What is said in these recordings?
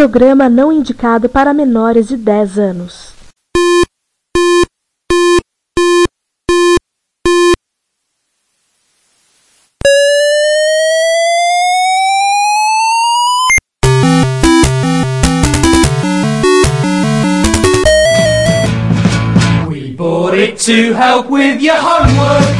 programa não indicado para menores de 10 anos. We bought it to help with your homework.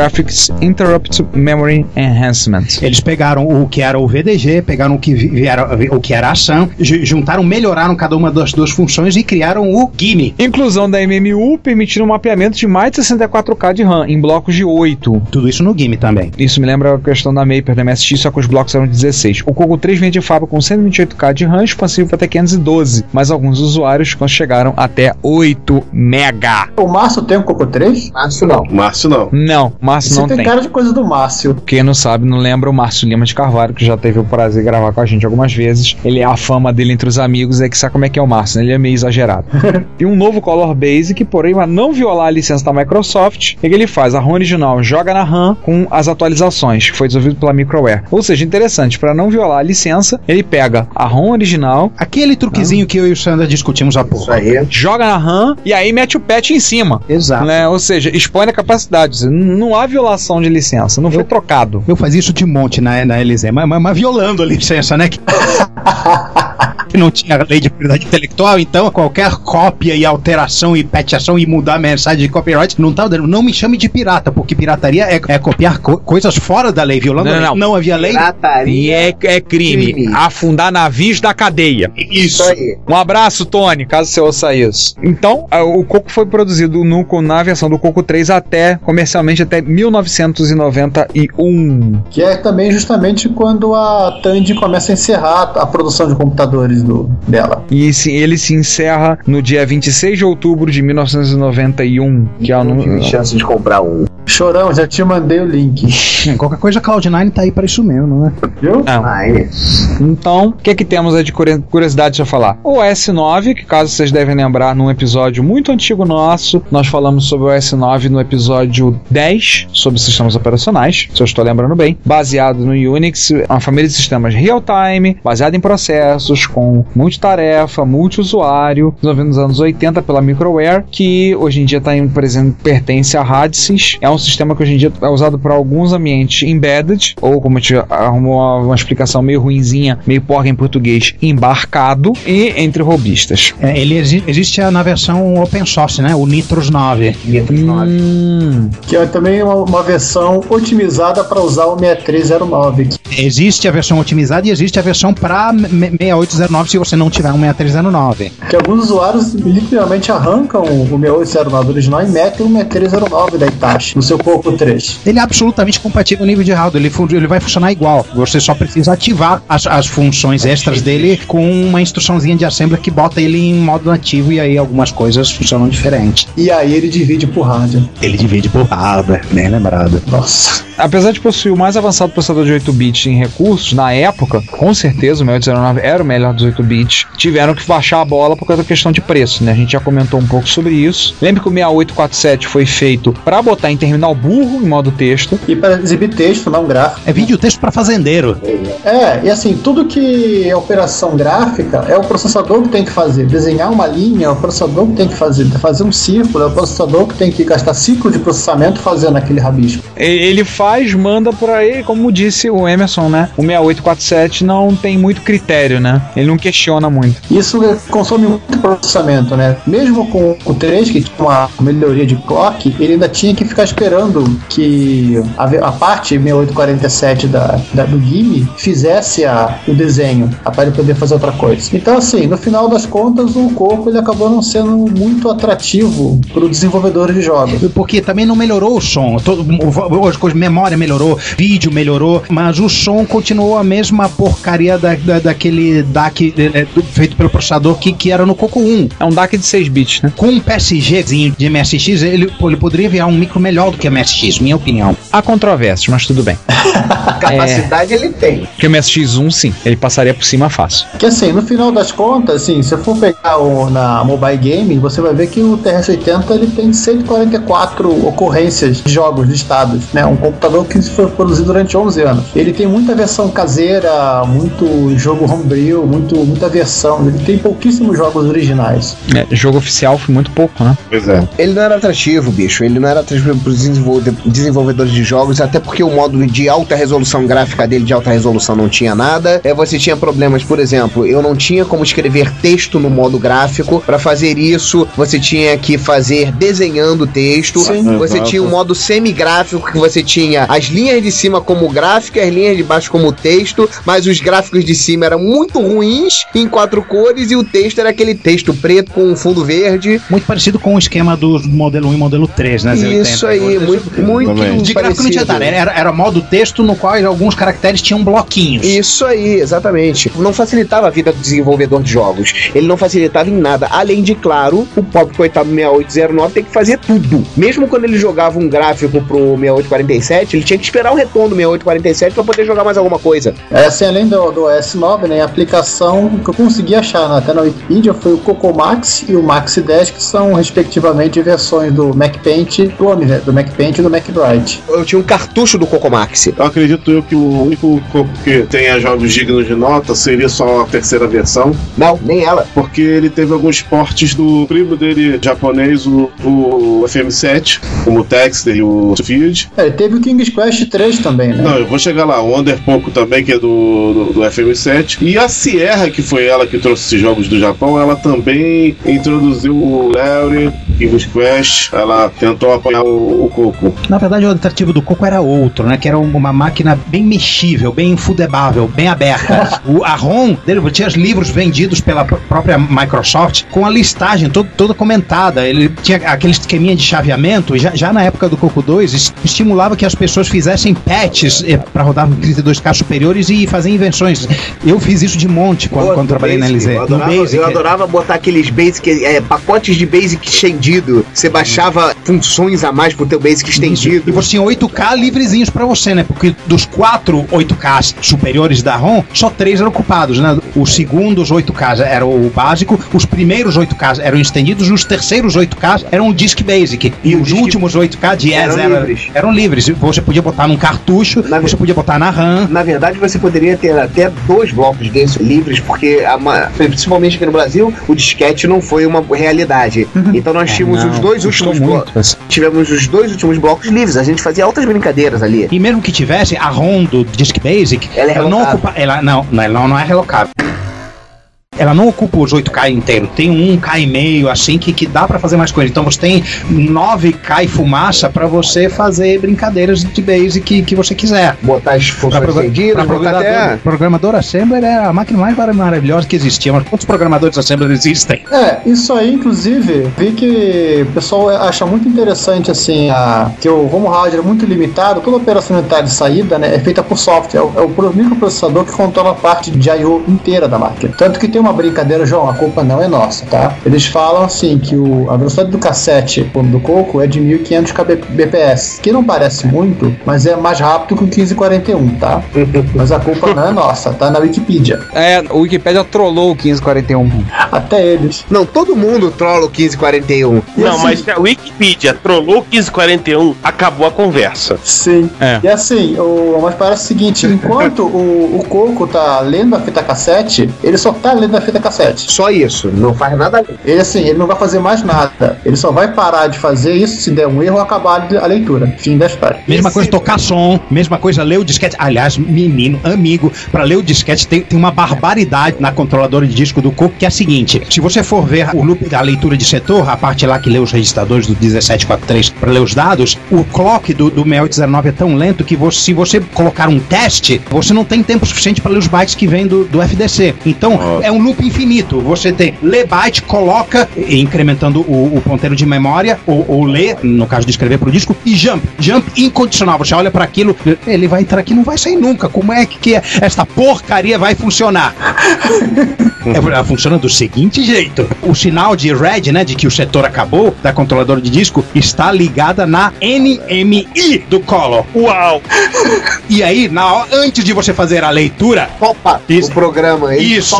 Graphics Interrupt Memory Enhancement. Eles pegaram o que era o VDG, pegaram o que, viera, o que era a SAM, ju- juntaram, melhoraram cada uma das duas funções e criaram o GIME. Inclusão da MMU permitindo um mapeamento de mais de 64K de RAM em blocos de 8. Tudo isso no GIME também. Isso me lembra a questão da Maper da MSX, só que os blocos eram 16. O Coco 3 vem de fábrica com 128K de RAM, expansível até 512, mas alguns usuários chegaram até 8 mega. O Márcio tem um Coco 3? Márcio não. Márcio não. Não, Márcio Você não tem, tem. cara de coisa do Márcio. Quem não sabe, não lembra o Márcio Lima de Carvalho, que já teve o prazer de gravar com a gente algumas vezes. Ele a fama dele entre os amigos é que sabe como é que é o Márcio, né? Ele é meio exagerado. e um novo Color Basic, porém, para não violar a licença da Microsoft, o que ele faz? A RAM original joga na RAM com as atualizações, que foi desenvolvido pela Microware. Ou seja, interessante, para não violar a licença, ele pega a ROM original, Aquele truquezinho que eu e o Sandra discutimos há pouco. Isso aí. joga na RAM e aí mete o patch em cima. Exato. Né? Ou seja, expõe a capacidade. Não há violação de licença, não foi trocado. Eu fazia isso de monte na, na LZ, mas, mas, mas violando a licença, né? Que- não tinha lei de propriedade intelectual, então qualquer cópia e alteração e petiação e mudar a mensagem de copyright não tá dando. Não me chame de pirata, porque pirataria é, é copiar co- coisas fora da lei, violando Não, a lei. não. Não havia lei. E Pirataria. é, é crime. Crime. Afundar navios da cadeia. Isso aí. Um abraço, Tony, caso você ouça isso. Então, a- o Coco foi produzido no, na versão do Coco 3 até, comercialmente, até 1991. Que é também justamente quando a Tandy começa a encerrar a produção de computadores do, dela. E se- ele se encerra no dia 26 de outubro de 1991, que é o Não tive número. chance de comprar um. Chorão, já te mandei o link. Qualquer coisa, Cloud9 tá aí para isso mesmo, né? Viu? Não. Mas. Então, o que é que temos aí de curi- curiosidade a falar? O S9, que caso vocês devem lembrar, num episódio muito antigo nosso, nós falamos sobre o S9 no episódio 10, sobre sistemas operacionais, se eu estou lembrando bem, baseado no Unix, uma família de sistemas real-time, baseado em processos, com multitarefa, multiusuário, desenvolvido nos anos 80 pela Microware, que hoje em dia tá em, pertence à Radisys. É um sistema que hoje em dia é usado para alguns ambientes embedded, ou como a gente arrumou uma, uma explicação meio ruinzinha, meio porca em português, embarcado, e entre robistas. É, ele exi- existe na versão open source, né? O Nitros 9. Nitros 9. Hum, Que é também uma, uma versão otimizada para usar o 6309. Existe a versão otimizada e existe a versão para 6809 se você não tiver um 6309. Que alguns usuários literalmente arrancam o 6809 original e metem o 6309 da Itachi no seu Coco 3. Ele é absolutamente compatível no nível de hardware, ele, ele vai funcionar igual. Você só precisa ativar as, as funções extras dele com uma instruçãozinha de assembly que bota ele em modo nativo e aí algumas coisas funcionam diferente. E aí ele divide por rádio. Ele divide por hardware, bem lembrado. Nossa. Apesar de possuir o mais avançado processador de 8 bits em recursos, na época, com certeza o 6809 era o melhor dos 8 bits. Tiveram que baixar a bola por causa da questão de preço, né? A gente já comentou um pouco sobre isso. Lembra que o 6847 foi feito para botar intermediário terminal burro em modo texto. E para exibir texto, não gráfico. É vídeo texto pra fazendeiro. É, e assim, tudo que é operação gráfica é o processador que tem que fazer. Desenhar uma linha é o processador que tem que fazer. Fazer um círculo é o processador que tem que gastar ciclo de processamento fazendo aquele rabisco. Ele faz, manda pra ele, como disse o Emerson, né? O 6847 não tem muito critério, né? Ele não questiona muito. Isso consome muito processamento, né? Mesmo com o 3, que tinha uma melhoria de clock, ele ainda tinha que ficar esperando que a, a parte 6847 da, da- do GIME fizesse a, o desenho, para ele poder fazer outra coisa. Então, assim, no final das contas, o Coco ele acabou não sendo muito atrativo para os desenvolvedores de jogos. Porque também não melhorou o som. Todo, o- hoje, coisa, memória melhorou, vídeo melhorou, mas o som continuou a mesma porcaria da, da- daquele DAC eh, do- feito pelo processador que, que era no Coco 1. É um DAC de 6 bits, né? Com um PSGzinho de MSX, ele, pô, ele poderia virar um micro melhor do que a MSX, minha opinião. Há controvérsias, mas tudo bem. Capacidade ele tem. Porque o MSX1, sim, ele passaria por cima fácil. Que assim, no final das contas, assim, se você for pegar o, na mobile gaming, você vai ver que o TRS-80 ele tem 144 ocorrências de jogos listados, né? Um computador que foi produzido durante 11 anos. Ele tem muita versão caseira, muito jogo homebrew, muito, muita versão. Ele tem pouquíssimos jogos originais. É, jogo oficial foi muito pouco, né? Pois é. Ele não era atrativo, bicho. Ele não era atrativo para os desenvolvedores de jogos, até porque o modo de alta resolução gráfica dele de alta resolução não tinha nada. É, você tinha problemas, por exemplo, eu não tinha como escrever texto no modo gráfico. Para fazer isso, você tinha que fazer desenhando texto. Sim. Você Exato. tinha um modo semigráfico que você tinha as linhas de cima como gráfica, as linhas de baixo como texto, mas os gráficos de cima eram muito ruins em quatro cores e o texto era aquele texto preto com um fundo verde. Muito parecido com o esquema do modelo 1 e modelo 3, né? Isso aí, muito, muito Também. De gráfico não tinha nada, era, era modo texto no qual alguns caracteres tinham bloquinhos. Isso aí, exatamente. Não facilitava a vida do desenvolvedor de jogos. Ele não facilitava em nada. Além de, claro, o pobre coitado do 6809 tem que fazer tudo. Mesmo quando ele jogava um gráfico pro 6847, ele tinha que esperar o retorno do 6847 para poder jogar mais alguma coisa. É, assim, além do, do S9, né, a aplicação que eu consegui achar né, até na Wikipedia foi o Coco Max e o Maxi 10, que são respectivamente versões do Mac Paint, do, Omni, né, do Mac Paint e do Mac Bright. Eu tinha um cartucho do Cocomax. Eu acredito eu que o único Coco que tenha jogos dignos de nota seria só a terceira versão, Não, nem ela. porque ele teve alguns portes do primo dele japonês, o, o FM7, como o Texter e o Field. É, teve o King's Quest 3 também, né? Não, eu vou chegar lá. O Under Poco também, que é do, do, do FM7. E a Sierra, que foi ela que trouxe esses jogos do Japão, ela também introduziu o Larry, King's Quest. Ela tentou apanhar o, o Coco. Na verdade, o atrativo do Coco era outro, né? Que era uma máquina bem mexível, bem infudebável, bem aberta. o, a ROM dele tinha os livros vendidos pela pr- própria Microsoft com a listagem todo, toda comentada. Ele tinha aquele esqueminha de chaveamento. Já, já na época do Coco 2, es- estimulava que as pessoas fizessem patches para rodar em 32K superiores e fazer invenções. Eu fiz isso de monte quando, Pô, quando trabalhei na Basic, LZ. Eu adorava, Basic. eu adorava botar aqueles basic, é, pacotes de basic estendido. Você baixava funções a mais pro teu basic E estendido. você tinha 8K livrezinhos pra você, né? Porque dos quatro 8Ks superiores da ROM, só três eram ocupados, né? Os segundos 8Ks eram o básico, os primeiros 8Ks eram estendidos, os terceiros 8Ks eram o Disk Basic. E, o os últimos 8K de eram eram livres. eram livres. Você podia botar num cartucho, Na você podia botar na RAM. Na verdade, você poderia ter até dois blocos desses livres, porque a principalmente aqui no Brasil, o disquete não foi uma realidade. Então nós tínhamos Não, os dois últimos blocos. assim. Tivemos os dois últimos blocos livres. A gente fazia outras brincadeiras ali. E mesmo que tivesse a ROM do Disk Basic, Ela é não relocável. ocupa. Ela, não, não, ela não é relocável. Ela não ocupa os 8K inteiro, tem um K e meio, assim, que, que dá pra fazer mais coisa. Então você tem 9K e fumaça pra você fazer brincadeiras de base que, que você quiser. Botar as Pra, funções progra- estendidas, pra botar programador, até. programador Assembler é a máquina mais mar- maravilhosa que existia. Mas quantos programadores Assembler existem? É, isso aí, inclusive, vi que o pessoal acha muito interessante, assim, a, que o home hardware é muito limitado, toda a operacionalidade de saída, né, é feita por software, é o, é o pro- microprocessador que controla a parte de I.O. inteira da máquina. Tanto que tem uma brincadeira, João, a culpa não é nossa, tá? Eles falam assim que o, a velocidade do cassete do Coco é de 1500 kbps, que não parece muito, mas é mais rápido que o 1541, tá? mas a culpa não é nossa, tá na Wikipedia. É, o Wikipedia trollou o 1541. Até eles. Não, todo mundo trola o 1541. E Não, assim- mas se a Wikipedia trollou o 1541, acabou a conversa. Sim. É. E assim, o, mas parece o seguinte: enquanto o, o Coco tá lendo a fita cassete, ele só tá lendo a fita cassete. Só isso, não faz nada além. Ele assim, ele não vai fazer mais nada. Ele só vai parar de fazer isso se der um erro acabar a leitura. Fim da história. Mesma coisa tocar som, mesma coisa ler o disquete. Aliás, menino, amigo, pra ler o disquete tem, tem uma barbaridade na controladora de disco do Coco que é a seguinte: se você for ver o loop da leitura de setor, a parte lá que lê os registradores do 1743 para ler os dados, o clock do, do 6819 é tão lento que você- se você colocar um teste, você não tem tempo suficiente para ler os bytes que vêm do, do FDC. Então é um loop infinito. Você tem lê byte, coloca, e- incrementando o, o ponteiro de memória, ou, ou lê, no caso de escrever pro disco, e jump. Jump incondicional. Você olha para aquilo, ele vai entrar aqui, não vai sair nunca. Como é que, que é? esta porcaria vai funcionar? É, ela funciona do seguinte jeito: o sinal de red, né, de que o setor acabou da controladora de disco, está ligada na NMI do Color. Uau! E aí, na hora, antes de você fazer a leitura, Opa, Isso. o programa. ele isso.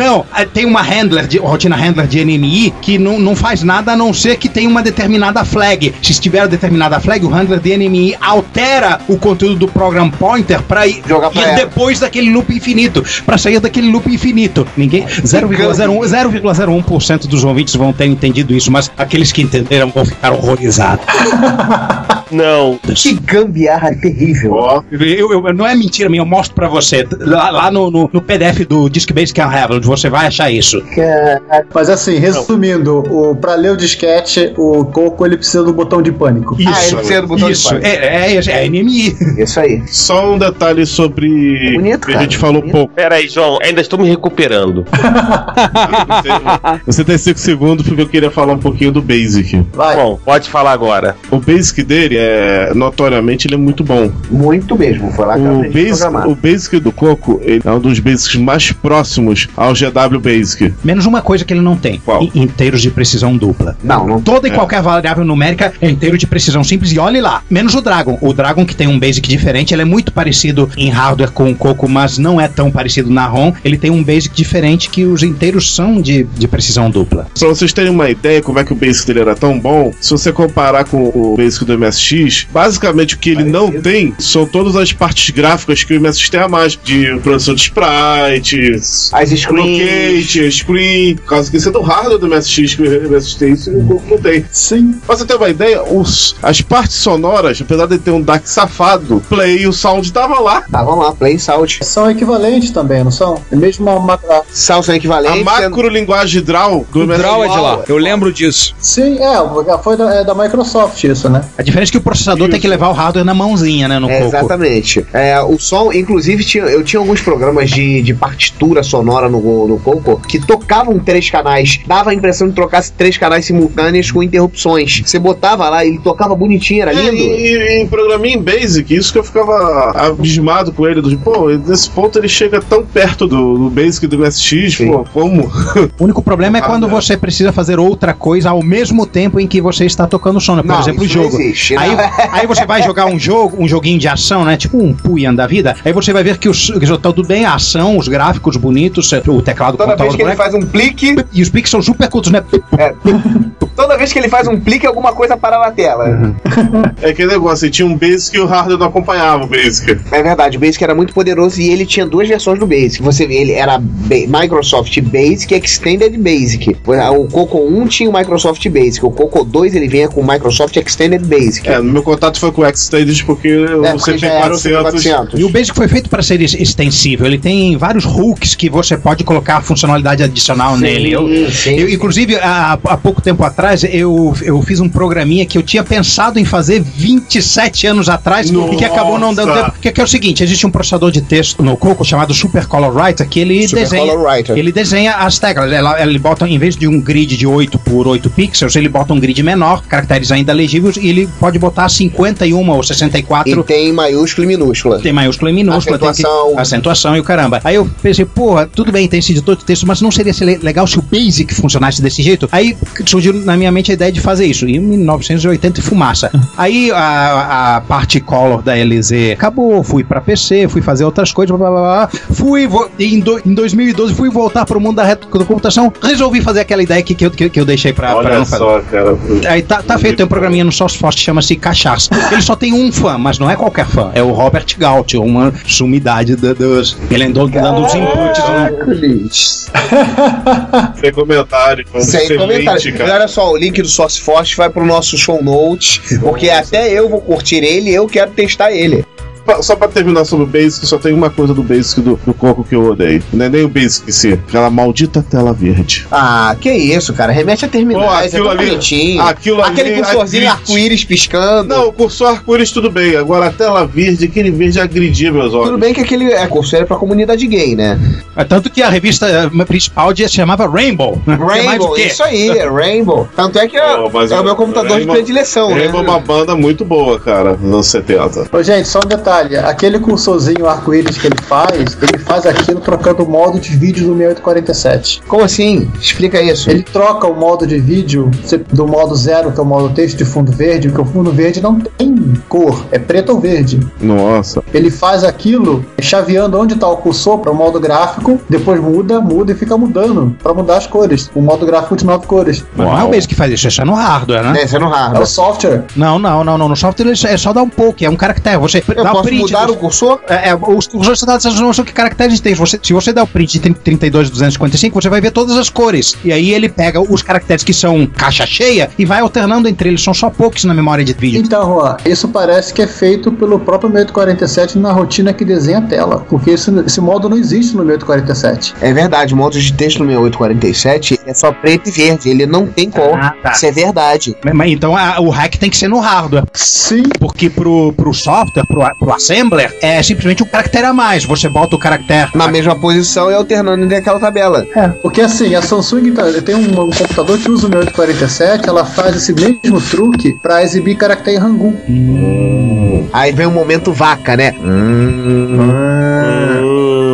Não, eh, tem uma handler, de, rotina handler de NMI que não, não faz nada a não ser que tem uma determinada flag. Se estiver determinada flag, o handler de NMI altera o conteúdo do program pointer para ir, ir depois daquele loop infinito, para sair daquele loop infinito. Ninguém 0,01 0,01% dos ouvintes vão ter entendido isso, mas aqueles que entenderam vão ficar horrorizados. Não. Que gambiarra terrível. Ó, Eu, eu- não é mentira minha, eu mostro pra você. Lá, lá no, no, no PDF do Disk Base Can Have, onde você vai achar isso. Mas assim, resumindo, o, pra ler o disquete, o Coco ele precisa do botão de pânico. Isso, Ah, ele precisa do botão de isso. pânico. É, é, é NMI. Isso aí. só um detalhe sobre. Bonito, que a cara, gente falou bonito. pouco. Pera aí, João, ainda estou me recuperando. Você tem 5 segundos porque eu queria falar um pouquinho do Basic. Vai. Bom, pode falar agora. O Basic dele é notoriamente ele é muito bom. Muito mesmo. Foi lá que eu O basic, o basic do Coco ele é um dos basics mais próximos ao GW Basic. Menos uma coisa que ele não tem: Qual? I- inteiros de precisão dupla. Não, não. Toda e qualquer variável numérica é inteiro de precisão simples e olhe lá. Menos o Dragon. O Dragon, que tem um basic diferente, ele é muito parecido em hardware com o Coco, mas não é tão parecido na ROM. Ele tem um basic diferente que os inteiros são de, de precisão dupla. Pra vocês terem uma ideia como é que o Basic dele era tão bom, se você comparar com o Basic do MSX, basicamente o que ele não tem são todas as partes gráficas que o MSX tem a mais, de produção de sprites, As screens. screen, por causa que isso é do hardware do MSX que o MSX tem, isso o Coco não tem. Sim. Pra você ter uma ideia, os, as partes sonoras, apesar de ter um DAC safado, play e o sound tava lá. Vamos lá. Play Salt. São equivalentes também, não são? É mesmo uma, Salt são A equivalentes. macro linguagem draw do O MSX. Draw é de lá, eu lembro disso. Sim, é, foi da, é da Microsoft isso, né? A diferença é que o processador tem que levar o hardware na mãozinha, né, no É, Coco. exatamente. É, o som, inclusive, tinha, eu tinha alguns programas de, de partitura sonora no, no Coco que tocavam três canais. Dava a impressão de trocasse três canais simultâneos com interrupções. Você botava lá, ele tocava bonitinho, era É, lindo. e, e em programinha em Basic, isso que eu ficava abismado com ele, do tipo, pô, nesse ponto ele chega tão perto do, do Basic do MSX, Sim. pô, como? O único problema é Ah, quando né? você precisa fazer outra coisa ao mesmo tempo em que você está tocando som, né? Por Não, exemplo, o isso não jogo. existe, Aí, não. aí você vai jogar um jogo, um joguinho de ação, né? Tipo um Puyan da vida. Aí você vai ver que os que tá tudo bem, a ação, os gráficos bonitos, o teclado Toda controla vez que ele faz um plique, E os pixels super curtos, né? é, toda vez que ele faz um plique, alguma coisa para na tela. É aquele negócio, ele tinha um Basic e o hardware não acompanhava o Basic. É verdade, o Basic era muito poderoso e ele tinha duas versões do Basic. Você vê, ele era Ba- Microsoft Basic e Extended Basic. O Coco 1 tinha o Microsoft Basic, o Coco 2 ele vinha com o Microsoft Extended Basic. É, no meu contato foi com o Extended porque É, porque era o CP400 CP400. E o Basic foi feito para ser ex- extensível. Ele tem vários hooks que você pode colocar funcionalidade adicional nele. Eu, sim, eu, sim. inclusive, há, há pouco tempo atrás, eu, eu fiz um programinha que eu tinha pensado em fazer 27 anos atrás e que acabou não dando Nossa! tempo. Que, que é o seguinte: existe um processador de texto no Coco chamado Super Color Writer que ele Super desenha. Ele desenha as teclas. Ela, ele bota, em vez de um grid de 8 por 8 pixels, ele bota um grid menor, caracteres ainda legíveis, e ele pode botar 51 ou 64 E tem maiúsculo e minúscula. tem maiúscula e minúscula, tem Acentuação. que, acentuação e o caramba. Aí eu pensei, porra, tudo bem, tem esse editor de texto, mas não seria se le- legal se o Basic funcionasse desse jeito? Aí surgiu na minha mente a ideia de fazer isso, em 1980 e fumaça. Aí a, a parte color da LZ acabou, fui pra PC, fui fazer outras coisas, blá blá blá. blá. Fui, em, do- em 2012, fui voltar pro mundo da, reto- da computação, resolvi fazer aquela ideia que, que, eu, que, eu deixei pra, pra Olha não fazer. só, cara. Aí tá, tá feito, tem um programinha no SourceForce que chama-se Cachaça. Ele só tem um fã, mas não é qualquer fã. É o Robert Gaut, uma sumidade da- dos. Ele andou dando os inputs. Né? Sem comentário. Sem comentário. E cara. olha só, o link do SourceForce vai pro nosso show notes, porque até eu vou curtir ele e eu quero testar ele. Só pra terminar sobre o Basic, só tem uma coisa do Basic do, do Coco que eu odeio. Não é nem o Basic em si, aquela maldita tela verde. Ah, que isso, cara. Remete a terminais, Pô, é aquilo tão ali- bonitinho. aquilo ali Aquele cursorzinho agride. arco-íris piscando. Não, o cursor arco-íris tudo bem. Agora a tela verde, aquele verde agredia meus olhos. Tudo bem que aquele é, cursor é pra comunidade gay, né? É Tanto que a revista eh, principal se chamava Rainbow. É Rainbow, isso aí, é Rainbow. Tanto é que é, Pô, mas é o meu computador Rainbow- de predileção, né? Rainbow é uma banda muito boa, cara, nos anos 70. Ô, gente, só um detalhe. Aquele cursorzinho arco-íris que ele faz, ele faz aquilo trocando o modo de vídeo do 6847. Como assim? Explica isso. Ele troca o modo de vídeo do modo zero, que é o modo texto de fundo verde, porque o fundo verde não tem cor, é preto ou verde. Nossa. Ele faz aquilo chaveando onde está o cursor para o modo gráfico, depois muda, muda e fica mudando para mudar as cores. O modo gráfico de nove cores. Mas não é o Basic que faz isso, é só no hardware, né? É, você não É hardware. o software. Não, não, não, não. No software ele é só dar um pouco, é um caractere. Você Eu dá o posso print. mudar dos- o cursor? É, é, os cursores dados não são que caracteres tem. Você, se você der o print de 32 255, você vai ver todas as cores. E aí ele pega os caracteres que são caixa cheia e vai alternando entre eles. São só poucos na memória de vídeo. Então, Juan, isso parece que é feito pelo próprio 6847 na rotina que desenha a tela, porque esse, esse modo não existe no 6847. É verdade, o modo de texto no 6847 é só preto e verde, ele não tem cor. Ah, tá. Isso é verdade. Mas- mas Então a- o hack tem que ser no hardware. Sim, Porque pro, pro software, pro, pro assembler, é simplesmente um caractere a mais. Você bota o caractere. Na mesma posição e alternando entre aquela tabela. porque assim, a Samsung tá- tem um, um computador que usa o 6847, ela faz esse mesmo truque para exibir caractere em Hangul. Aí vem o momento vaca, né?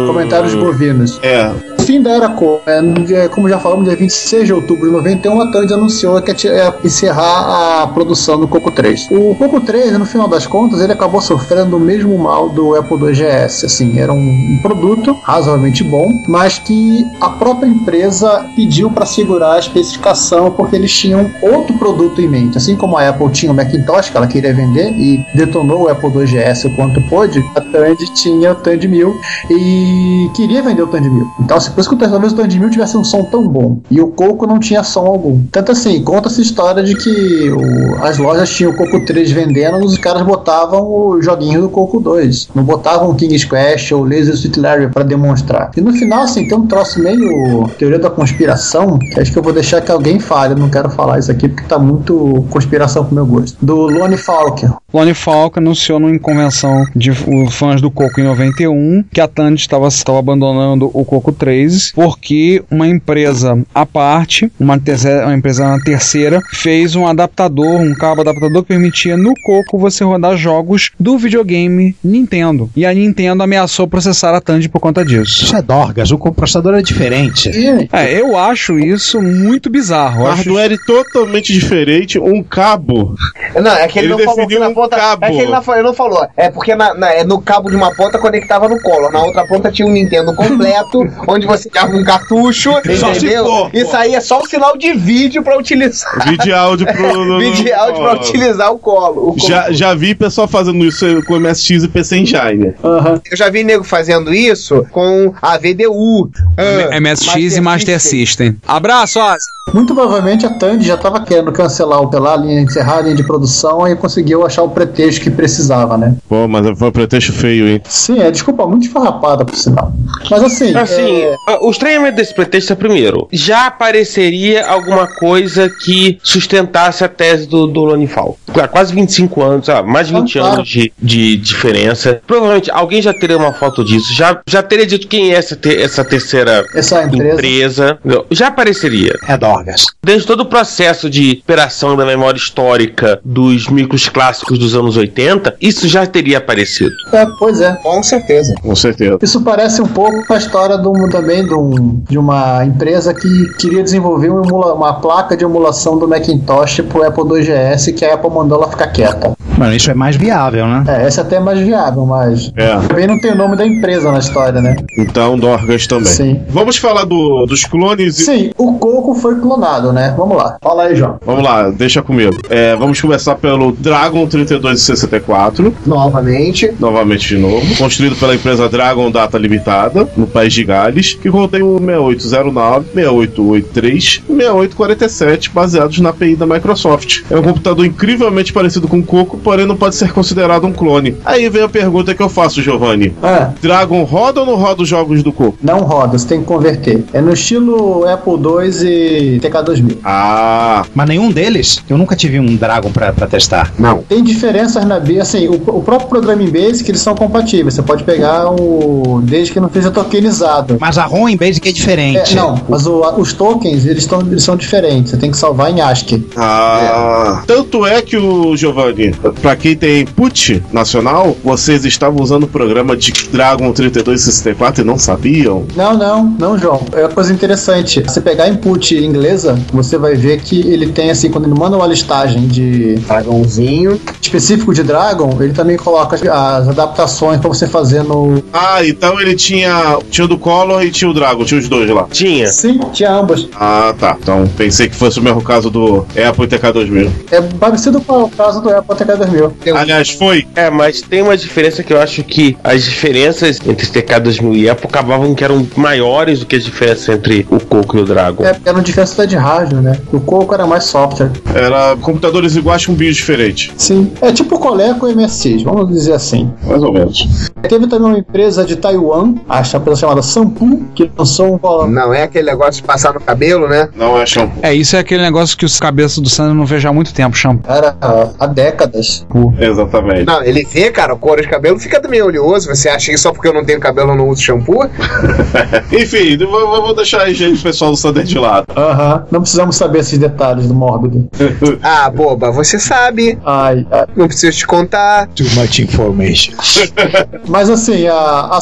Comentários bovinos. É. Fim da era Co, é, dia- como já falamos, dia 26 de outubro de 91, a Tandy anunciou que ia encerrar a produção do Coco 3. O Coco 3, no final das contas, ele acabou sofrendo o mesmo mal do Apple II GS. Assim, era um produto razoavelmente bom, mas que a própria empresa pediu para segurar a especificação porque eles tinham outro produto em mente. Assim como a Apple tinha o Macintosh que ela queria vender e detonou o Apple II GS o quanto pôde, a Tandy tinha o Tandy 1000 e queria vender o Tandy 1000. Então, assim, por que talvez o 1000 tivesse um som tão bom e o Coco não tinha som algum. Tanto assim, conta essa história de que o- as lojas tinham o Coco 3 vendendo os caras botavam o joguinho do Coco 2. Não botavam o King's Quest ou Laser Suit Larry pra demonstrar. E no final, assim, tem um troço meio teoria da conspiração, que acho que eu vou deixar que alguém fale, eu não quero falar isso aqui porque tá muito conspiração pro meu gosto. Do Lone Falker. Lone Falco anunciou numa convenção de fãs do Coco em 91 que a Tandy estava, estava abandonando o Coco 3 porque uma empresa à parte, uma, terceira, uma empresa terceira, fez um adaptador, um cabo adaptador que permitia no Coco você rodar jogos do videogame Nintendo. E a Nintendo ameaçou processar a Tandy por conta disso. Isso é Dorgas, o processador é diferente. É, eu acho isso muito bizarro. Acho Hardware é totalmente diferente, um cabo. Não, é que ele, Ele não falou que na um ponta. cabo. É que ele não, falou- ele não falou. É porque na, na- é no cabo de uma ponta conectava no Collor. Na outra ponta tinha um Nintendo completo, onde você dava um cartucho, Só se entendeu? for, e pô. saía só o sinal de vídeo pra utilizar. Vídeo e áudio pro. Vídeo e áudio pra utilizar o colo. o Já, colo. já vi pessoal fazendo isso com MSX e PC Engine. Aham. Eu já vi nego fazendo isso com a VDU. ah, MSX e Master System. Abraço, Ozzy! Muito provavelmente a Tandy já estava querendo cancelar o pela linha, encerrar a linha de produção e conseguiu achar o pretexto que precisava, né? Pô, mas foi um pretexto feio, hein? Sim, é desculpa, muito esfarrapada por sinal. Mas assim, Assim, é, o estranhamento desse pretexto é primeiro. Já apareceria alguma coisa que sustentasse a tese do, do Lone Fall. Há quase 25 anos, ah, mais de 20 Claro. anos de, de diferença. Provavelmente alguém já teria uma foto disso. Já, já teria dito quem é essa, te- essa terceira essa empresa. empresa. Já apareceria. É Dorgas. Desde todo o processo de operação da memória histórica dos micros clássicos dos anos 80, isso já teria aparecido. É, pois é. Com certeza. Com certeza. Isso parece um pouco com a história do, também de, um- de uma empresa que queria desenvolver um emula- uma placa de emulação do Macintosh pro Apple 2GS que a Apple mandou ela ficar quieta. Mano, isso é mais viável, né? É, essa até é mais viável, mas É. também não tem o nome da empresa na história, né? Então, Dorgas também. Sim. Vamos falar do- dos clones e. Sim, o Coco foi clonado, né? Vamos lá. Fala aí, João. Vamos lá, deixa comigo. É, vamos começar pelo Dragon 3264, Novamente. novamente de novo. Construído pela empresa Dragon Data Limitada, no país de Gales, que contém o 6809, 6883 e 6847, baseados na API da Microsoft. É um computador incrivelmente parecido com o Coco, porém não pode ser considerado um clone. Aí vem a pergunta que eu faço, Giovanni. Ah, Dragon roda ou não roda os jogos do Coco? não roda, você tem que converter. É no estilo Apple II e TK2000. Ah, Mas nenhum deles, eu nunca tive um Dragon pra, pra testar. Não. Tem diferenças na B, assim, o, o próprio programa em Basic eles são compatíveis. Você pode pegar o. desde que não seja tokenizado. Mas a ROM em Basic é diferente. É, não, mas o- os tokens eles, tão, eles são diferentes. Você tem que salvar em ASCII. Ah, tanto é que o Giovanni, pra quem tem input nacional, vocês estavam usando o programa de Dragon 3264 e não sabiam? Não, não, não, João. É uma coisa interessante. Se pegar input inglesa, você vai ver que ele tem assim, quando ele manda uma listagem de Dragãozinho. específico de Dragon, ele também coloca as, as adaptações pra você fazer no. Ah, então ele tinha tinha o do Collor e tinha o Dragon, tinha os dois lá. Tinha. Sim, tinha ambas. Ah, tá. Então pensei que fosse o mesmo caso do Apple TK2000. É parecido com o caso do Apple TK2000. Aliás, foi. É, mas tem uma diferença que eu acho que as diferenças entre TK 2000 e Apple acabavam que eram maiores do que as diferenças entre o Coco e o Dragon. É, era uma diferença de hardware, né? O Coco era mais software. Era computadores iguais com bios diferentes. Sim. É tipo o Coleco e o MSX, vamos dizer assim. Mais ou menos. Teve também uma empresa de Taiwan, a empresa chamada Sampu, que lançou um colo- Não é aquele negócio de passar no cabelo, né? Não é shampoo. É, isso é aquele negócio que os cabeças do Sandro não vejo há muito tempo, shampoo. Era ah, há décadas. Exatamente. Não, ele vê, cara, o couro de cabelo fica também oleoso. Você acha que só porque eu não tenho cabelo eu não uso shampoo? Enfim, vou, vou deixar aí, gente, o pessoal do Sander de lado. Aham. Não precisamos saber esses detalhes do mórbido. Ah, boba, você sabe. Ai, ai. Não preciso te contar. Too much information. Mas assim, a, a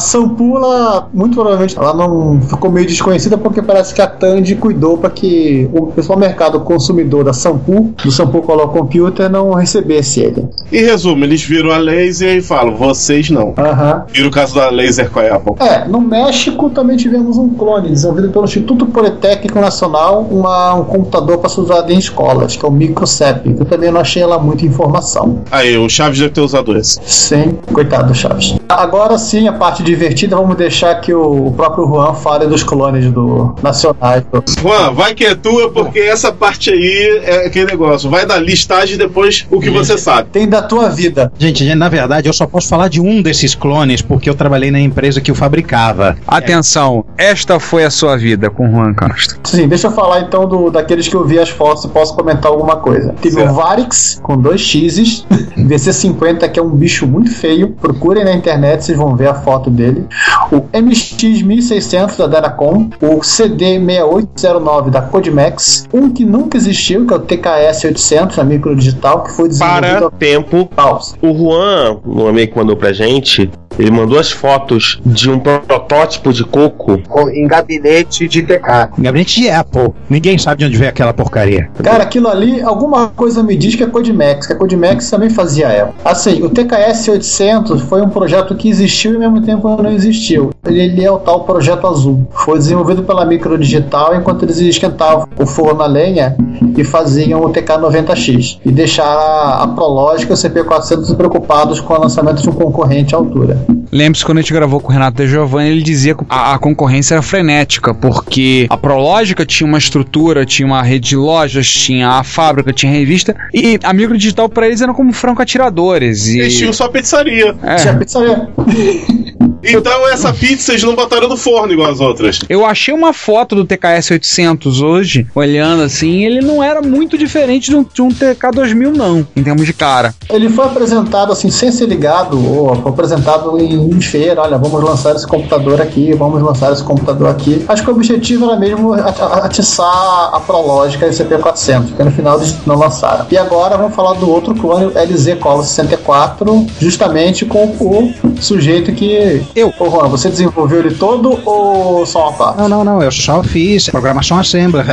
ela, muito provavelmente, ela não ficou meio desconhecida porque parece que a Tandy cuidou para que o pessoal mercado consumidor da Sampu, do Sampu Color Computer, não recebesse ele. Em resumo, eles viram a laser e falam, vocês não. Aham. Vira o caso da laser com a Apple. É, no México também tivemos um clone desenvolvido pelo Instituto Politécnico Nacional, uma- um computador para ser usado em escolas, que é o MicroCep, que eu também não achei lá muita informação. Aí, o Chaves deve ter usado esse. Sim, coitado do Chaves. Agora sim, a parte divertida, vamos deixar que o próprio Juan fale dos clones do nacionais. do- Juan, vai que é tua, porque essa parte aí é aquele negócio. Vai na listagem depois o que você sabe. Tem da tua vida. Gente, gente, na verdade, eu só posso falar de um desses clones porque eu trabalhei na empresa que o fabricava. Atenção, esta foi a sua vida com Juan Castro. Sim, deixa eu falar então do, daqueles que eu vi as fotos e posso comentar alguma coisa. Teve Certo. o Varix com dois X's, VC50, que é um bicho muito feio. Procurem na internet, vocês vão ver a foto dele. O MX1600 da Danacom, o CD6809 da Codimax, um que nunca existiu, que é o TKS800 da Microdigital, que foi desenvolvido Para tempo, Pausa. o Juan, um amigo que mandou pra gente, ele mandou as fotos de um protótipo de coco. Em gabinete de TK. Gabinete de Apple. Ninguém sabe de onde veio aquela porcaria. Cara, aquilo ali, alguma coisa me diz que é Codimax, que a Codimax também fazia Apple. Assim, o TKS 800 foi um projeto que existiu e ao mesmo tempo não existiu. Ele, é o tal projeto azul. Foi desenvolvido pela Microdigital enquanto eles esquentavam o forno a lenha e faziam o TK90X. E deixaram a, a Prológica e o CP400 preocupados com o lançamento de um concorrente à altura. Lembre-se quando a gente gravou com o Renato De Giovanni, ele dizia que a, a concorrência era frenética, porque a Prológica tinha uma estrutura, tinha uma rede de lojas, tinha a fábrica, tinha a revista, e a microdigital para eles era como franco atiradores. E... Eles tinham só pizzaria. É. Tinha pizzaria. Então essa pizza eles não botaram no forno igual as outras. Eu achei uma foto do TKS 800 hoje, olhando assim, ele não era muito diferente de um, de um TK 2000 não, em termos de cara. Ele foi apresentado assim, sem ser ligado, ou foi apresentado em, em feira, olha, vamos lançar esse computador aqui, vamos lançar esse computador aqui. Acho que o objetivo era mesmo ati- atiçar a Prológica SCP-400, que no final eles não lançaram. E agora vamos falar do outro clone, o LZ Colo 64, justamente com o sujeito que... Eu. Ô Juan, você desenvolveu ele todo ou só uma parte? Não, não, não. Eu só fiz programação Assembler,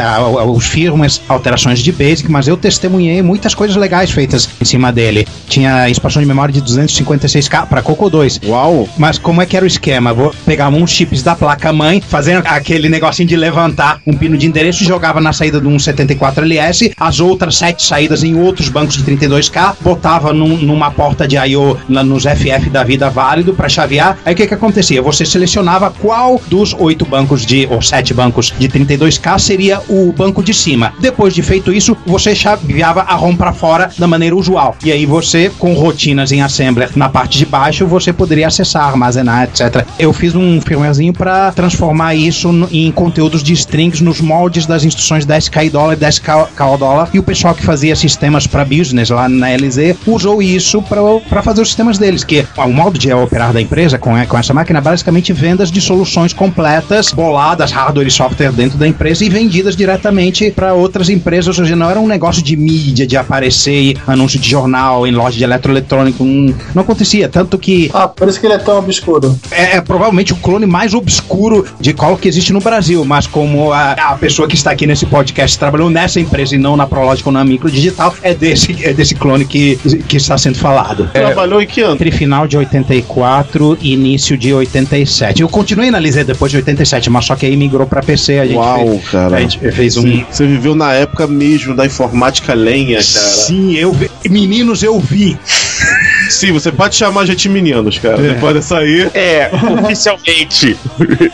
os firmware, alterações de Basic, mas eu testemunhei muitas coisas legais feitas em cima dele. Tinha expansão de memória de 256K para Coco 2. Uau! Mas como é que era o esquema? Vou pegar uns chips da placa-mãe, fazendo aquele negocinho de levantar um pino de endereço, jogava na saída de um 74LS, as outras sete saídas em outros bancos de 32K, botava num- numa porta de I.O. nos FF da vida válido para chavear. Aí o que que acontecia? Você selecionava qual dos oito bancos de, ou sete bancos de 32K seria o banco de cima. Depois de feito isso, você chaveava a ROM para fora da maneira usual. E aí você, com rotinas em Assembler na parte de baixo, você poderia acessar, armazenar, etc. Eu fiz um firmwarezinho para transformar isso em conteúdos de strings nos moldes das instruções 10k dólar e 10k dólar. E o pessoal que fazia sistemas para business lá na LZ usou isso para fazer os sistemas deles, que o modo de operar da empresa com, com essa máquina é basicamente vendas de soluções completas, boladas, hardware e software dentro da empresa e vendidas diretamente para outras empresas. Ou seja, não era um negócio de mídia, de aparecer em anúncio de jornal, em loja de eletroeletrônico. Não, não acontecia. Tanto que Ah, por isso que ele é tão obscuro. é, é provavelmente o clone mais obscuro de qual que existe no Brasil, mas como a, a pessoa que está aqui nesse podcast trabalhou nessa empresa e não na Prológica ou na Micro Digital, é desse, é desse clone que, que está sendo falado. Trabalhou em que ano? Entre final de 84 e início de 87. Eu continuei na Lizé depois de 87, mas só que aí migrou para PC. A gente Uau, fez, cara. A gente fez um. Sim, Você viveu na época mesmo da informática lenha, cara. Sim, eu vi. Meninos, eu vi. Sim, você pode chamar a gente meninos, cara. Depois dessa aí. É, oficialmente.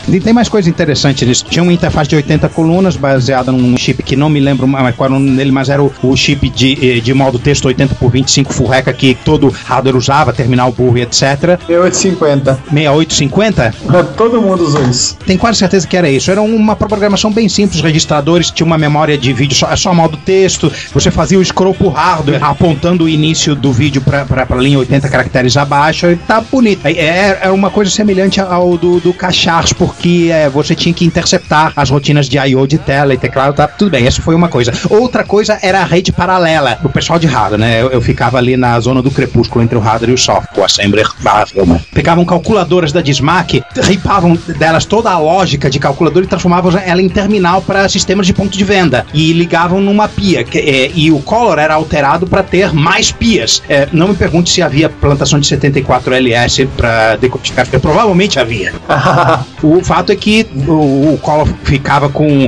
E tem mais coisa interessante nisso. Tinha uma interface de 80 colunas baseada num chip que não me lembro mais qual era o nome dele, mas era o, o chip de, eh, de modo texto 80 por 25 Furreca que todo hardware usava, terminal burro e etc. 1850. 6850? Todo mundo usou isso. Tenho quase certeza que era isso. Era uma programação bem simples, registradores, tinha uma memória de vídeo só, só modo texto, você fazia o scroll por hardware, apontando o início do vídeo pra, pra, pra linha 80 caracteres abaixo, tá bonito. É, é uma coisa semelhante ao do, do Cachars, porque é, você tinha que interceptar as rotinas de I.O. de tela e teclado, tá tudo bem, essa foi uma coisa. Outra coisa era a rede paralela, o pessoal de hardware, né? Eu, eu ficava ali na zona do crepúsculo entre o hardware e o software, o assembler barra filmer. Pegavam calculadoras da Dismac, ripavam delas toda a lógica de calculadora e transformavam ela em terminal para sistemas de ponto de venda e ligavam numa pia. que, é, e o Color era alterado para ter mais pias. É, não me pergunte se havia plantação de 74 LS para decodificar, provavelmente havia. o fato é que o, o ficava com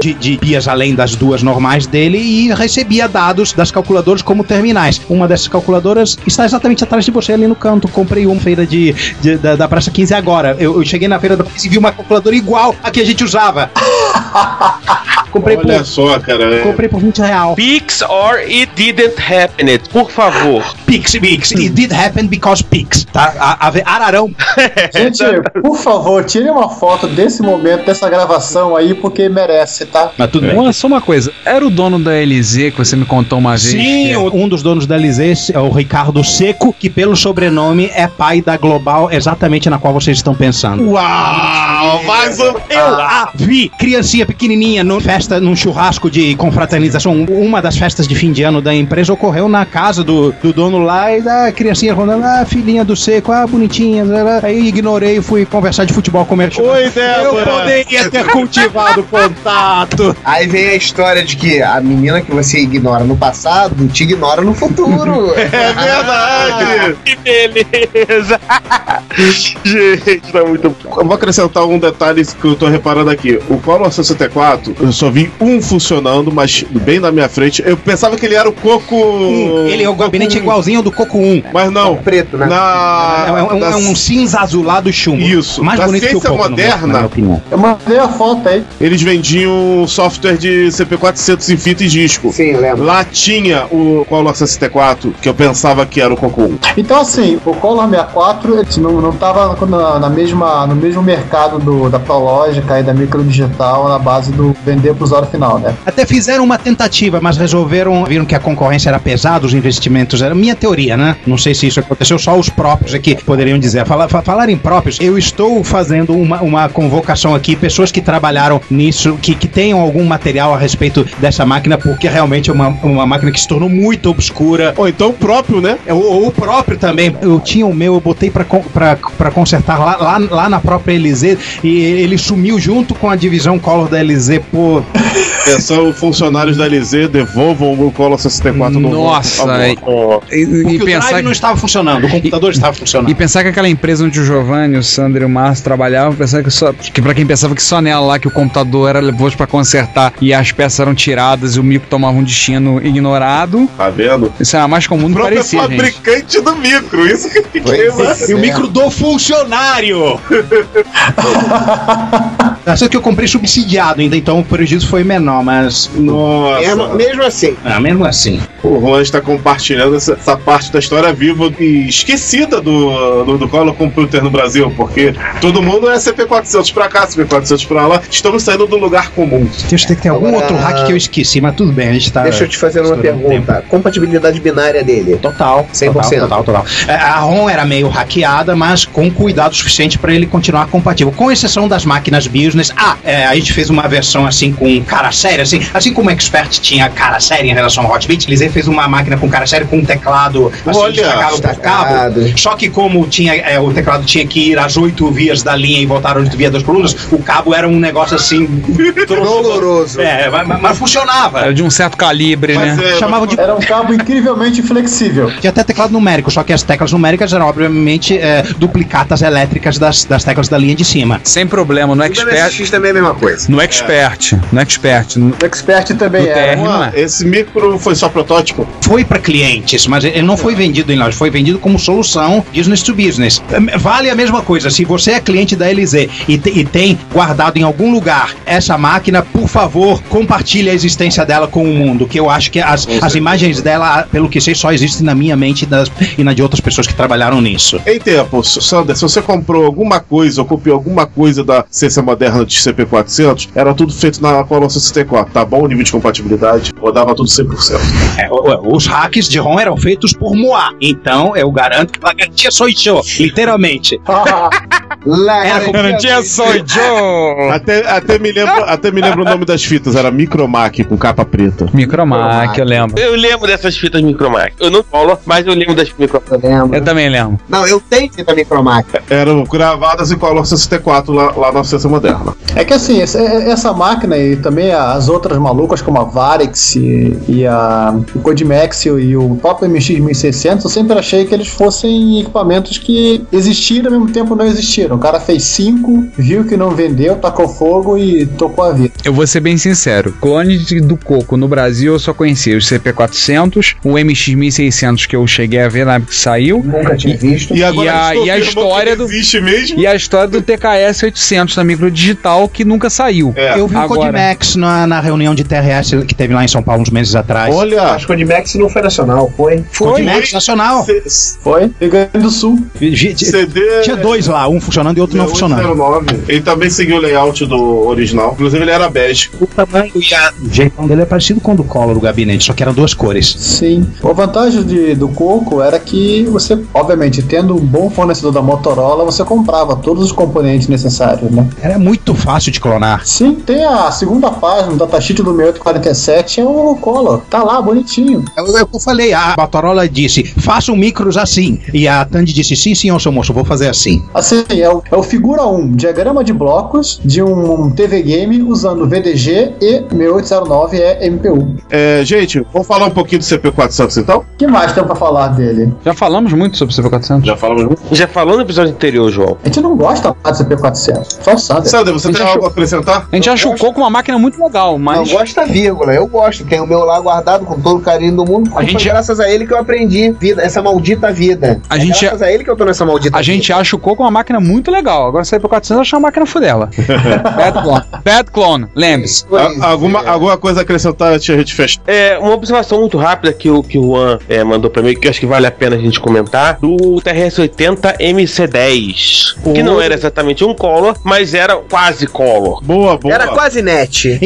de, de pias além das duas normais dele e recebia dados das calculadoras como terminais. Uma dessas calculadoras está exatamente atrás de você ali no canto. Comprei uma feira de, de- da, da Praça 15 agora. Eu, eu cheguei na feira da 15 e vi uma calculadora igual a que a gente usava. comprei Olha por, só, cara. comprei por 20 real. Pix or it didn't happen it, por favor. Pix, Pix. It did happen because Pix. Tá? A, a, Ararão. Gente, por favor, tire uma foto desse momento, dessa gravação aí, porque merece, tá? Mas tudo bem. Uma, só uma coisa, era o dono da LZ que você me contou uma vez? Sim, que- um dos donos da LZ é o Ricardo Seco, que pelo sobrenome é pai da Global, exatamente na qual vocês estão pensando. Uau! Mais um. Eu a vi criancinha pequenininha numa festa, num churrasco de confraternização. Uma das festas de fim de ano da empresa ocorreu na casa do, do dono lá e da criancinha rondando, ah, filhinha do seco, ah, bonitinha. Aí ignorei e fui conversar de futebol comercial. Oi, Eu Débora! poderia ter cultivado contato. Aí vem a história de que a menina que você ignora no passado te ignora no futuro. É verdade! Que beleza! Gente, tá muito bom. Eu vou acrescentar um detalhe que eu tô reparando aqui. O Commodore 64, eu só vi um funcionando, mas bem na minha frente. Eu pensava que ele era o Coco. Ele é o gabinete Coco- igualzinho ao do Coco 1. Mas não. Preto, né? Na, É, um- na- é um cinza azulado chumbo. Isso. Mais Na bonito que o ciência Coco, no moderna- na minha opinião. Eu mandei a foto aí. Eles vendiam software de CP400 em fita e disco. Sim, eu lembro. Lá tinha o Commodore 64, que eu pensava que era o Coco 1. Então, assim, o Color 64 ele não, não tava na, na mesma, no mesmo mercado do, da Prológica e da Microdigital na base do vender pro usuário final, né? Até fizeram uma tentativa, mas resolveram, viram que a concorrência era pesada, os investimentos era minha teoria, né? Não sei se isso aconteceu, só os próprios aqui poderiam dizer. Fala, fa- falar em próprios, eu estou fazendo uma, uma convocação aqui, pessoas que trabalharam nisso, que, que tenham algum material a respeito dessa máquina, porque realmente é uma, uma máquina que se tornou muito obscura. Ou então o próprio, né? Ou, ou o próprio também. Eu tinha o meu, eu botei pra, pra, pra consertar lá, lá, lá na própria LZ e ele sumiu junto com a divisão Color da LZ por Atenção, funcionários da LZ, devolvam o Commodore 64 no Nossa, por e, e- e Porque o pensar drive não que, estava funcionando, o computador estava funcionando. e pensar que aquela empresa onde o Giovanni, o Sandro e o Márcio trabalhavam, pensar que só que para quem pensava que só nela lá que o computador era levou pra consertar e as peças eram tiradas e o micro tomava um destino ignorado, Tá vendo? isso era mais comum O do que próprio parecia, gente. fabricante do micro, isso que eu fiquei Pois E o é. micro do funcionário! Essa que eu comprei subsidiado ainda, então o prejuízo foi menor, mas. Nossa. Mesmo, mesmo assim. Ah, mesmo assim. O Juan está compartilhando essa, essa parte da história viva e esquecida do, do, do Color Computer no Brasil, porque todo mundo é CP400 pra cá, CP400 pra lá. Estamos saindo do lugar comum. Tem que ter algum Agora- outro hack que eu esqueci, mas tudo bem, a gente tá. Deixa eu te fazer uma pergunta. Compatibilidade binária dele. Total, 100%. Total, total, total. É, A ROM era meio hackeada, mas com cuidado suficiente para ele continuar compatível, com exceção das máquinas business. Ah, é, a gente fez uma versão assim com cara séria, assim, assim como o Expert tinha cara séria em relação ao Hotbit, Lisey fez uma máquina com cara séria com um teclado assim, Olha, por cabo. destacado. Só que como tinha é, o teclado tinha que ir às oito vias da linha e voltar às oito vias das colunas, o cabo era um negócio assim. Doloroso. É, mas, mas funcionava. Era de um certo calibre, Mas né? é, Chamavam de Era um cabo incrivelmente flexível. Tinha até teclado numérico, só que as teclas numéricas eram, obviamente, é, duplicatas elétricas das, das teclas da linha de cima. Sem problema, no O Expert. MSX também é a mesma coisa. No Expert, no Expert, no, O Expert também No é. esse micro foi só protótipo? Foi para clientes, mas ele não foi vendido em loja, foi vendido como solução business to business. É, Vale a mesma coisa, se você é cliente da LZ e, te- e tem guardado em algum lugar essa máquina, por favor, compartilhe a existência dela com o mundo, que eu acho que as, as imagens dela, pelo que sei, só existem na minha mente e, das- e na de outras pessoas que trabalharam nisso. Em tempo, Sander, se você comprou alguma coisa ou copiou alguma coisa da ciência moderna de CP400, era tudo feito na Commodore 64, tá bom? O nível de compatibilidade, rodava tudo 100%. É, os hacks de ROM eram feitos por Moa, então eu garanto que a garantia sou eu, literalmente. Garantia sou Joe! Até, até, me lembro, até me lembro o nome das fitas, era Micromac com capa preta. Micromac, eu lembro. Eu lembro dessas fitas Micromac. Eu não colo, mas eu lembro das Micromac. eu lembro. Eu também lembro. Não, eu tenho fita micromáquina. Eram gravadas em Commodore 64 lá, lá na ciência moderna. É que assim, essa, essa máquina e também as outras malucas como a Varex e, e a o Codimax e o próprio MX1600, eu sempre achei que eles fossem equipamentos que existiram ao mesmo tempo não existiram. O cara fez cinco, viu que não vendeu, tacou fogo e tocou a vida. Eu vou ser bem sincero. Clone do Coco no Brasil eu só conhecia os CP400, o MX1600 que eu cheguei a ver na época que saiu, Nunca tinha visto. E a- gente e a confirmou história que do- existe mesmo? e a história do TKS 800 da microdigital que nunca saiu. É. Eu vi o Agora- Codimax na, na reunião de TRS que teve lá em São Paulo uns meses atrás. Olha, Acho que o Odimax não foi nacional, foi? Codimax nacional. C- Foi? Rio Grande do Sul. CD Tinha dois lá, um funcionando e outro não funcionando. 0809. Ele também seguiu o layout do original. Inclusive, ele era bege. O tamanho e a- o jeitão dele é parecido com o do Collor, do gabinete, só que eram duas cores. Sim. A vantagem de- do Coco era que você, obviamente, tendo um bom fornecedor da Motorola, você comprava todos os componentes necessários, né? Era muito fácil de clonar. Sim, tem a segunda página do datasheet do 6847, é o Color. Tá lá, bonitinho. É o é o que eu falei, a Motorola disse, façam micros assim. E a Tandy disse, sim, sim, seu moço, vou fazer assim. Assim, é o, é o figura 1, diagrama de blocos de um TV game usando VDG e 6809 é MPU. É, gente, vamos falar um pouquinho do CP400 então? O que mais tem pra falar dele? Já falamos muito sobre o CP400. Já falamos muito. Já falou no episódio anterior, João. A gente não gosta mais do CP400, só o Sander. Sander, você tem achou- algo a acrescentar? A gente achou o Coco uma máquina muito legal, Não mas gosta, vírgula. Eu gosto. Tenho o meu lá guardado com todo o carinho do mundo. A gente- Foi graças a ele que eu aprendi vida, essa maldita vida. A é gente- graças a ele que eu tô nessa maldita A gente vida. acha o Coco uma máquina muito legal. Agora sair pro 400 achar uma máquina fudela. Bad clone. Bad clone, lembre-se. A- alguma, alguma coisa a acrescentar antes de a gente fechar? É, uma observação muito rápida que o, que o Juan é, mandou pra mim, que eu acho que vale a pena a gente comentar, do TRS-80 MC10. Que não era exatamente um Color, mas era quase Color. Boa, boa. Era quase net.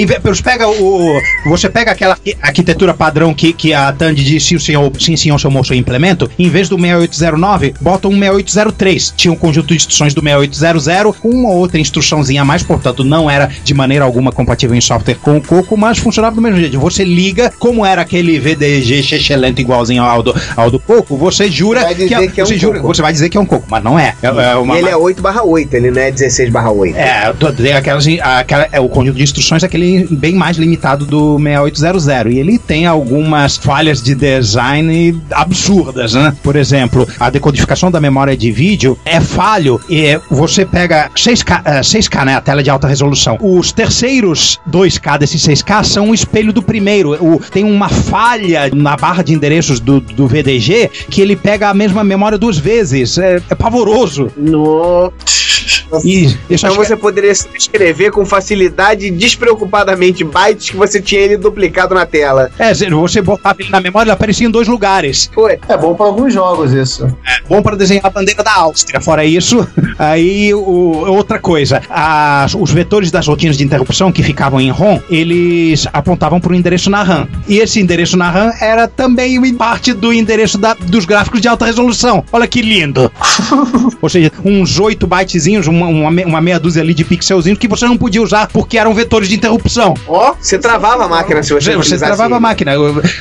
Pega o. Você pega aquela arqui- arquitetura padrão que, que a Tandy disse sim, senhor, sim, senhor, seu moço, eu implemento. Em vez do 6809, bota um 6803. Tinha um conjunto de instruções do 6800, com uma outra instruçãozinha a mais, portanto, não era de maneira alguma compatível em software com o Coco, mas funcionava do mesmo jeito. Você liga, como era aquele VDG excelente igualzinho ao do, ao do Coco, você jura dizer é, que é um você, jura- Coco. você vai dizer que é um Coco, mas não é. É, é uma ele é 8 barra 8, ele não é 16 barra 8. é, tem aquelas, aquela, é, o conjunto de instruções é aquele bem mais limitado do 6800. E ele tem algumas falhas de design absurdas, né? Por exemplo, a decodificação da memória de vídeo é falho. E você pega 6K, eh, 6K, né? A tela de alta resolução. Os terceiros 2K desses 6K são o espelho do primeiro. O, tem uma falha na barra de endereços do, do VDG que ele pega a mesma memória duas vezes. É, é pavoroso. Isso Então que- você poderia escrever com facilidade despreocupadamente bytes que você tinha ele duplicado na tela. É, você botava ele na memória, ele aparecia em dois lugares. Foi. É bom pra alguns jogos isso. Bom para desenhar a bandeira da Áustria. Fora isso, aí o- outra coisa, as- os vetores das rotinas de interrupção que ficavam em ROM, eles apontavam para o endereço na RAM. E esse endereço na RAM era também parte do endereço da- dos gráficos de alta resolução. Olha que lindo! Ou seja, uns 8 bytezinhos, uma, uma, uma meia dúzia ali de pixelzinhos que você não podia usar porque eram vetores de interrupção. Ó, você travava a máquina se você Você, travava a ele. máquina.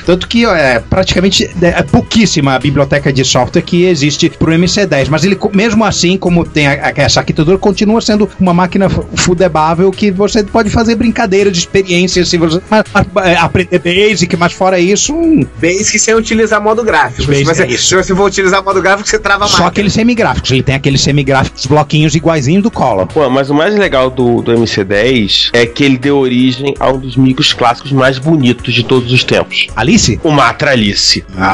Tanto que é praticamente é, pouquíssima a biblioteca de software que existe pro MC10. Mas ele, mesmo assim, como tem a- a- essa arquitetura, continua sendo uma máquina fu- fudebável que você pode fazer brincadeira de experiência se você mas- mas, é, aprender basic, mas fora isso, hum, Basic sem utilizar modo gráfico. Se Basic você, é isso. se você for utilizar modo gráfico, você trava a só aqueles semigráficos. Ele tem aqueles semigráficos bloquinhos iguaizinhos do Color. Pô, mas o mais legal do, do MC10 é que ele deu origem a um dos micros clássicos mais bonitos de todos os tempos. Alice? O Matra Alice. Ah!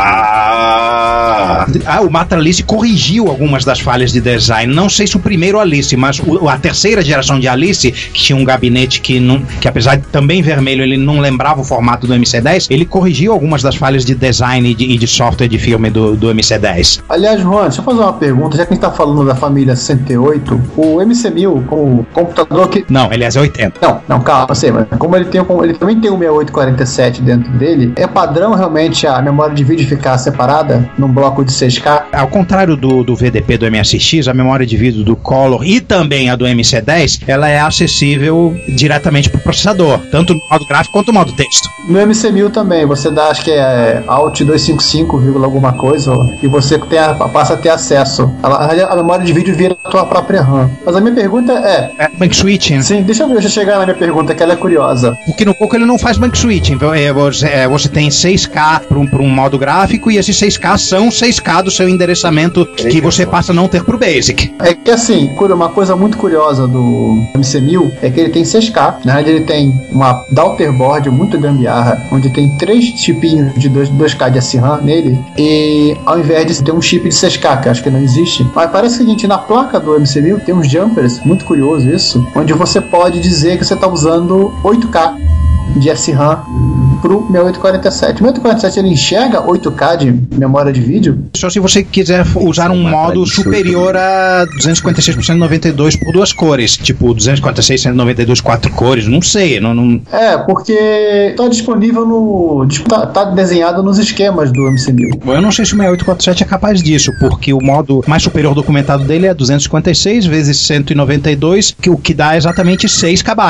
Ah, o Matra Alice corrigiu algumas das falhas de design. Não sei se o primeiro Alice, mas o- a terceira geração de Alice, que tinha um gabinete que, não, que apesar de também vermelho, ele não lembrava o formato do MC10, ele corrigiu algumas das falhas de design e de, e de software de filme do, do MC10. Aliás, Juan, deixa eu fazer uma pergunta, já que a gente tá falando da família 68, o MC1000, como computador que. Não, aliás, é 80. Não, não, calma, sei, mas como ele tem um- ele também tem um 6847 dentro dele, é padrão realmente a memória de vídeo ficar separada num bloco de 6K? Ao contrário do, do VDP do MSX, a memória de vídeo do Color e também a do MC10, ela é acessível diretamente para o processador, tanto no modo gráfico quanto no modo texto. No MC1000 também, você dá, acho que é Alt 255, vírgula alguma coisa, e você tem a- passa a ter acesso. A, a memória de vídeo vira a tua própria RAM. Mas a minha pergunta é. É, bank switching. Sim, deixa eu, deixa eu chegar na minha pergunta, que ela é curiosa. Porque no Coco ele não faz bank switching. Então, é, você, é, você tem 6K para um, pra um modo gráfico e esses 6K são 6K do seu endereçamento que você passa a não ter pro Basic. É que assim, uma coisa muito curiosa do MC1000 é que ele tem 6K. Na verdade, ele tem uma daughterboard muito gambiarra, onde tem três chipinhos de 2, 2K de SRAM nele, e ao invés de ter um chip de 6K, que acho que não existe. Mas parece o seguinte: na placa do MC1000 tem uns jumpers, muito curioso isso, onde você pode dizer que você está usando 8K de SRAM pro 6847. O 6847 ele enxerga 8K de memória de vídeo? Só se você quiser usar um modo superior a 256 por 192 por duas cores. Tipo, 256 192 quatro cores, não sei. Não, não- É, porque tá disponível no. Tá, tá desenhado nos esquemas do MC1000. Bom, eu não sei se o 6847 é capaz disso, porque o modo mais superior documentado dele é 256 vezes 192, que o que dá exatamente 6 KB.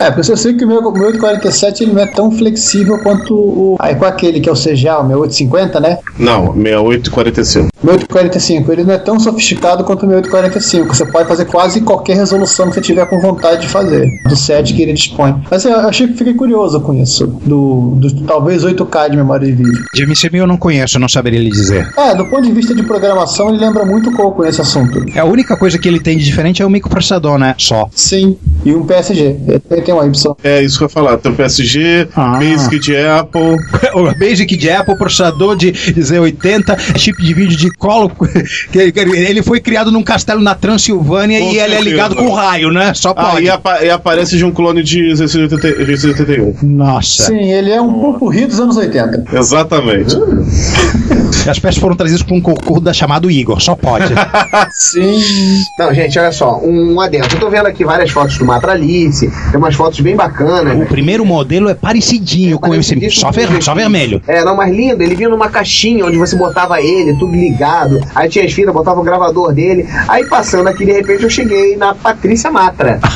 É, porque eu sei que o meu 847 ele não é tão flexível quanto o. Ah, é qual aquele que é o CGA, o 6850, né? Não, 6845. 1845, ele não é tão sofisticado quanto o 1845. Você pode fazer quase qualquer resolução que você tiver com vontade de fazer, do set que ele dispõe. Mas eu achei que fiquei curioso com isso, do, do talvez 8K de memória de vídeo. De MCB eu não conheço, não saberia lhe dizer. É, do ponto de vista de programação, ele lembra muito pouco nesse assunto. É, a única coisa que ele tem de diferente é o microprocessador, né? Só. Sim, e um PSG. Ele tem um Y. É, isso que eu ia falar. Tem o PSG, ah. Basic de Apple. o Basic de Apple, processador de Z80, chip de vídeo de colo. que- Ele foi criado num castelo na Transilvânia Com e ele é certeza. ligado com raio, né? Só Ah, pode. e, apa- e aparece de um clone de Z80 Z81. Nossa. Sim, ele é um pupurri dos anos 80. Exatamente. As peças foram trazidas por um concurso da chamado Igor, só pode. Sim. Não, gente, olha só, um, um adendo. Eu tô vendo aqui várias fotos do Matralice, tem umas fotos bem bacanas. o né? primeiro modelo é parecidinho com o MC, Parecidíssimo só, com ver, só vermelho. É, não, mas lindo. Ele vinha numa caixinha onde você botava ele, tudo ligado. Aí tinha as fitas, botava o gravador dele. Aí passando aqui, de repente, eu cheguei na Patrícia Matra.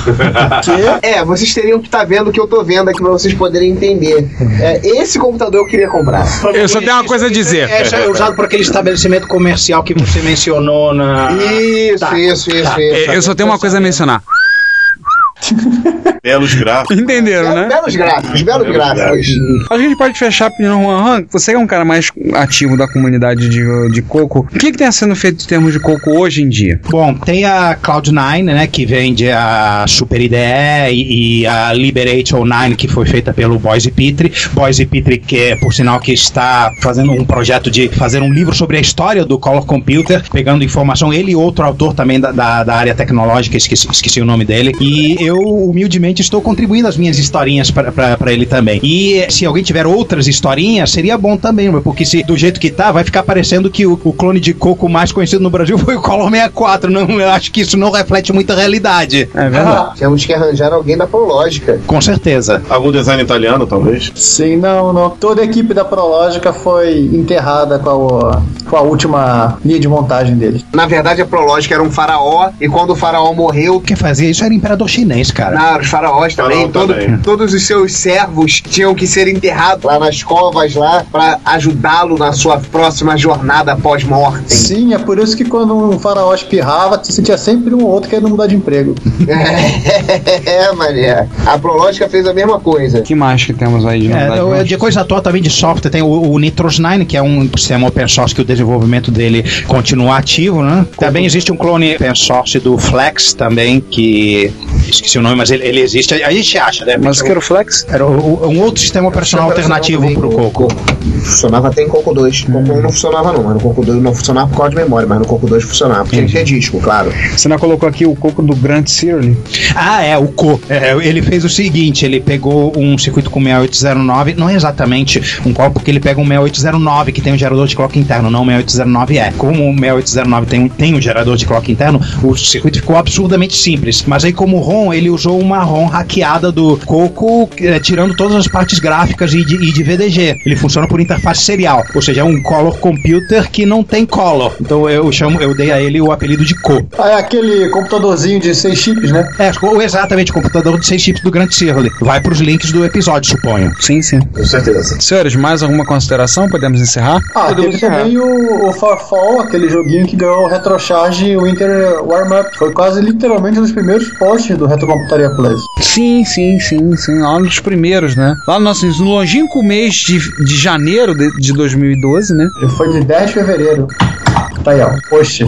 Que? É, vocês teriam que estar vendo o que eu tô vendo aqui pra vocês poderem entender. É, esse computador eu queria comprar. Eu só tenho uma coisa a dizer. É, isso é usado por aquele estabelecimento comercial que você mencionou na. Isso, Tá, isso, isso, tá. isso. É, Eu só tenho uma coisa a mencionar. Belos gráficos. Entenderam, né? Belos gráficos, belos gráficos. Que a gente pode fechar a opinião, Juan. Juan, você é um cara mais ativo da comunidade de, de Coco. O que está sendo feito em termos de Coco hoje em dia? Bom, tem a Cloud9, né, que vende a Super IDE e, e a Liberate 09, que foi feita pelo Boise Pitre. Boise Pitre, que é, por sinal, que está fazendo um projeto de fazer um livro sobre a história do Color Computer, pegando informação, ele e outro autor também da, da, da área tecnológica, esqueci, esqueci o nome dele, e eu, humildemente, estou contribuindo as minhas historinhas para ele também. E se alguém tiver outras historinhas, seria bom também, porque se do jeito que tá, vai ficar parecendo que o, o clone de coco mais conhecido no Brasil foi o Color 64. Não, eu acho que isso não reflete muita realidade. É verdade. Temos que arranjar alguém da Prológica. Com certeza. Algum design italiano, talvez? Sim, não, não. Toda a equipe da Prológica foi enterrada com a, com a última linha de montagem deles. Na verdade, a Prológica era um faraó, e quando o faraó morreu, Quem fazia isso era o imperador chinês, cara. na, os faraós também, Faraó todo- também. todos os seus servos tinham que ser enterrados lá nas covas lá para ajudá-lo na sua próxima jornada pós-mortem. Sim, é por isso que quando um faraó espirrava, você tinha sempre um ou outro querendo mudar de emprego. é, mané. A Prológica fez a mesma coisa. O que mais que temos aí de É, é, de coisa atual também de software tem o, o Nitros 9, que é um sistema open source que o desenvolvimento dele continua ativo, né? Também existe um clone open source do Flex também, que esqueci o nome, mas ele, ele existe. A gente acha, né? Mas o que era o Flex? Era o- o- um outro sistema operacional alternativo pro Coco. Funcionava até em Coco 2. Coco 1 não funcionava não, mas no Coco 2 não funcionava por causa de memória, mas no Coco 2 funcionava. Porque ele tinha disco, claro. Você não colocou aqui o coco do Grant Searle? Ah, é, o Co. É, ele fez o seguinte: ele pegou um circuito com 6809, não é exatamente um qual, porque ele pega um 6809 que tem um gerador de clock interno, não o 6809E. Como o 6809 tem um, tem um gerador de clock interno, o circuito ficou absurdamente simples. Mas aí, como ROM, ele usou uma ROM hackeada do Coco, eh, tirando todas as partes gráficas e de, e de VDG. Ele funciona por interface serial, ou seja, é um color computer que não tem color. Então eu chamo, eu dei a ele o apelido de Co. Ah, é aquele computadorzinho de seis chips, né? É, ou exatamente, o computador de 6 chips do Grand Circle. Vai pros links do episódio, suponho. Sim, sim. Com certeza. Senhores, mais alguma consideração? Podemos encerrar? Ah, Podemos teve também o, o Farfall, aquele joguinho que ganhou o Retrocharge Winter Warm-Up. Foi quase literalmente um dos primeiros posts do Retrocomputaria Plus. Sim, sim, sim, sim. Lá um dos primeiros, né? Lá no nosso no longínquo mês de, de janeiro de, de 2012, né? Ele foi de 10 de fevereiro. Tá aí, ó. Post.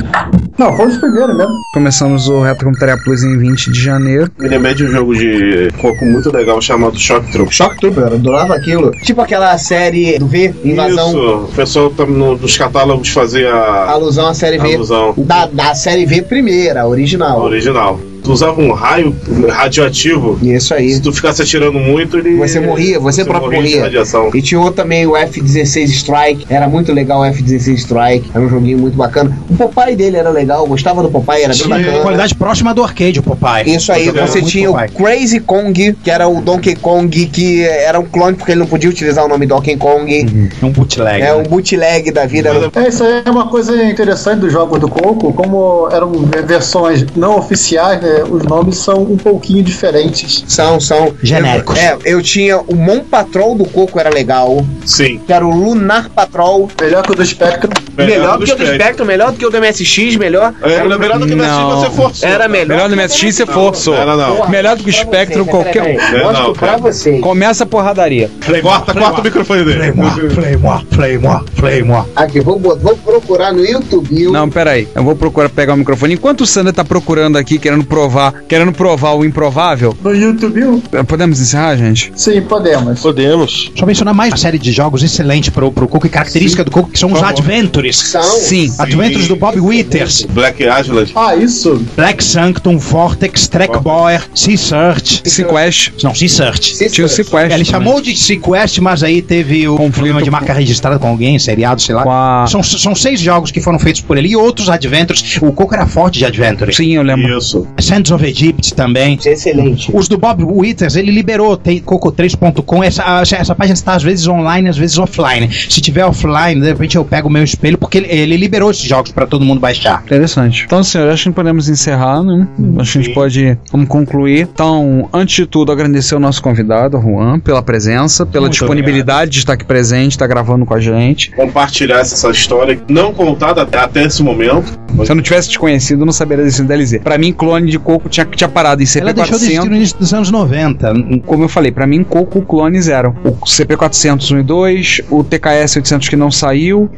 Não, foi um dos primeiros mesmo. Começamos o Retro Computaria Plus em 20 de janeiro. Me lembrei de um jogo de coco muito legal chamado Shock Troop. Shock Trooper, eu adorava aquilo. Tipo aquela série do V, Invasão. Isso, o pessoal tá no- nos catálogos fazia a Alusão à série V. alusão Da, da série V primeira, a original. original. Tu usava um raio radioativo. Isso aí. Se tu ficasse atirando muito, ele. Você morria, você próprio morria. E tinha outro também, o F-16 Strike. Era muito legal o F-16 Strike. Era um joguinho muito bacana. O Popeye dele era legal, gostava do Popeye, era bem Sim, bacana. Qualidade próxima do arcade, o Popeye. Isso aí, você tinha o. Crazy Kong, que era o Donkey Kong, que era um clone porque ele não podia utilizar o nome Donkey Kong. Um bootleg. É um bootleg da vida. É, isso aí é uma coisa interessante dos jogos do Coco, como eram versões não oficiais, né, os nomes são um pouquinho diferentes. São, são. Genéricos. É, eu tinha o Mon Patrol do Coco, era legal. Sim. Que era o Lunar Patrol. Melhor que o do Spectrum. Melhor, do que o do Spectrum, melhor do que o do MSX, melhor. É, Era melhor do que na Não. Steam você forçou. Era melhor. Melhor do MSX você forçou. Era não. Melhor do que o Spectrum, qualquer um. É, Mostro não, pra vocês. Começa a porradaria. Corta, corta o microfone dele. Play more, play more, play more. Aqui, vou, bot- vou procurar no YouTube. Não, peraí. Eu vou procurar pegar o microfone. Enquanto o Sander tá procurando aqui, querendo provar, querendo provar o improvável, No YouTube? podemos encerrar, gente? Sim, podemos. Podemos. Só mencionar mais uma série de jogos excelente pro, pro Coco e característica do Coco, que são os Adventures. São. Sim. Adventures do Bob Withers, Black Island. Ah, isso? Black Sanctum, Vortex, Trackboyer, Sea Search. Sequest. Não, Sea Search. Tinha o Sequest. Ele chamou de Sequest, mas aí teve o Conflito problema de com- marca registrada com alguém, seriado, sei lá. Com a- São, são seis jogos que foram feitos por ele e outros Adventures. O Coco era forte de Adventures. Sim, eu lembro. Isso. Sands of Egypt também. Excelente. Os do Bob Withers, ele liberou, tem coco3.com, essa, essa página está às vezes online, às vezes offline. Se tiver offline, de repente eu pego o meu espelho, porque ele, ele liberou esses jogos para todo mundo baixar. Interessante. Então, senhor, acho que podemos encerrar, né? Acho que a gente pode vamos concluir. Então, antes de tudo, agradecer ao nosso convidado, Juan, pela presença, pela Muito disponibilidade de estar aqui presente, estar gravando com a gente. Compartilhar essa história não contada até, até esse momento. Se eu não tivesse te conhecido, eu não saberia desse DLZ. Pra mim, clone de coco tinha, tinha parado em Ela deixou de existir no CP400. início dos anos 90. Como eu falei, pra mim, coco clones eram o CP400 1 e 2, o TKS 800 que não saiu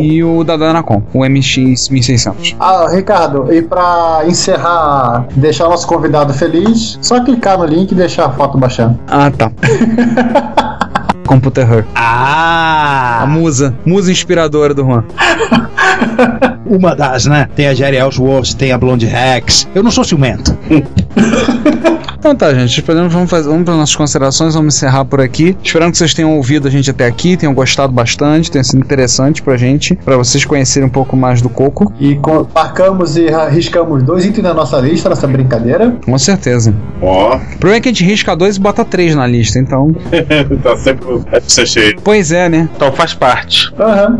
e o da Danacom, o MX 1600. Ah, Ricardo, e pra encerrar, deixar o nosso convidado feliz, só clicar no link e deixar a foto baixando. Ah, tá. Computer Her. A Ah! musa. Musa inspiradora do Juan. Uma das, né? Tem a Jerry Ellsworth, tem a Blonde Rex. Eu não sou ciumento. Então tá, gente. Esperamos, vamos, fazer, vamos para nossas considerações, vamos encerrar por aqui. Esperando que vocês tenham ouvido a gente até aqui, tenham gostado bastante, tenha sido interessante pra gente, pra vocês conhecerem um pouco mais do Coco. E co- marcamos e riscamos dois itens na nossa lista nessa brincadeira. Com certeza. Ó, O problema é que a gente risca dois e bota três na lista, então. tá sempre pra ser cheio. Pois é, né? Então faz parte. Aham.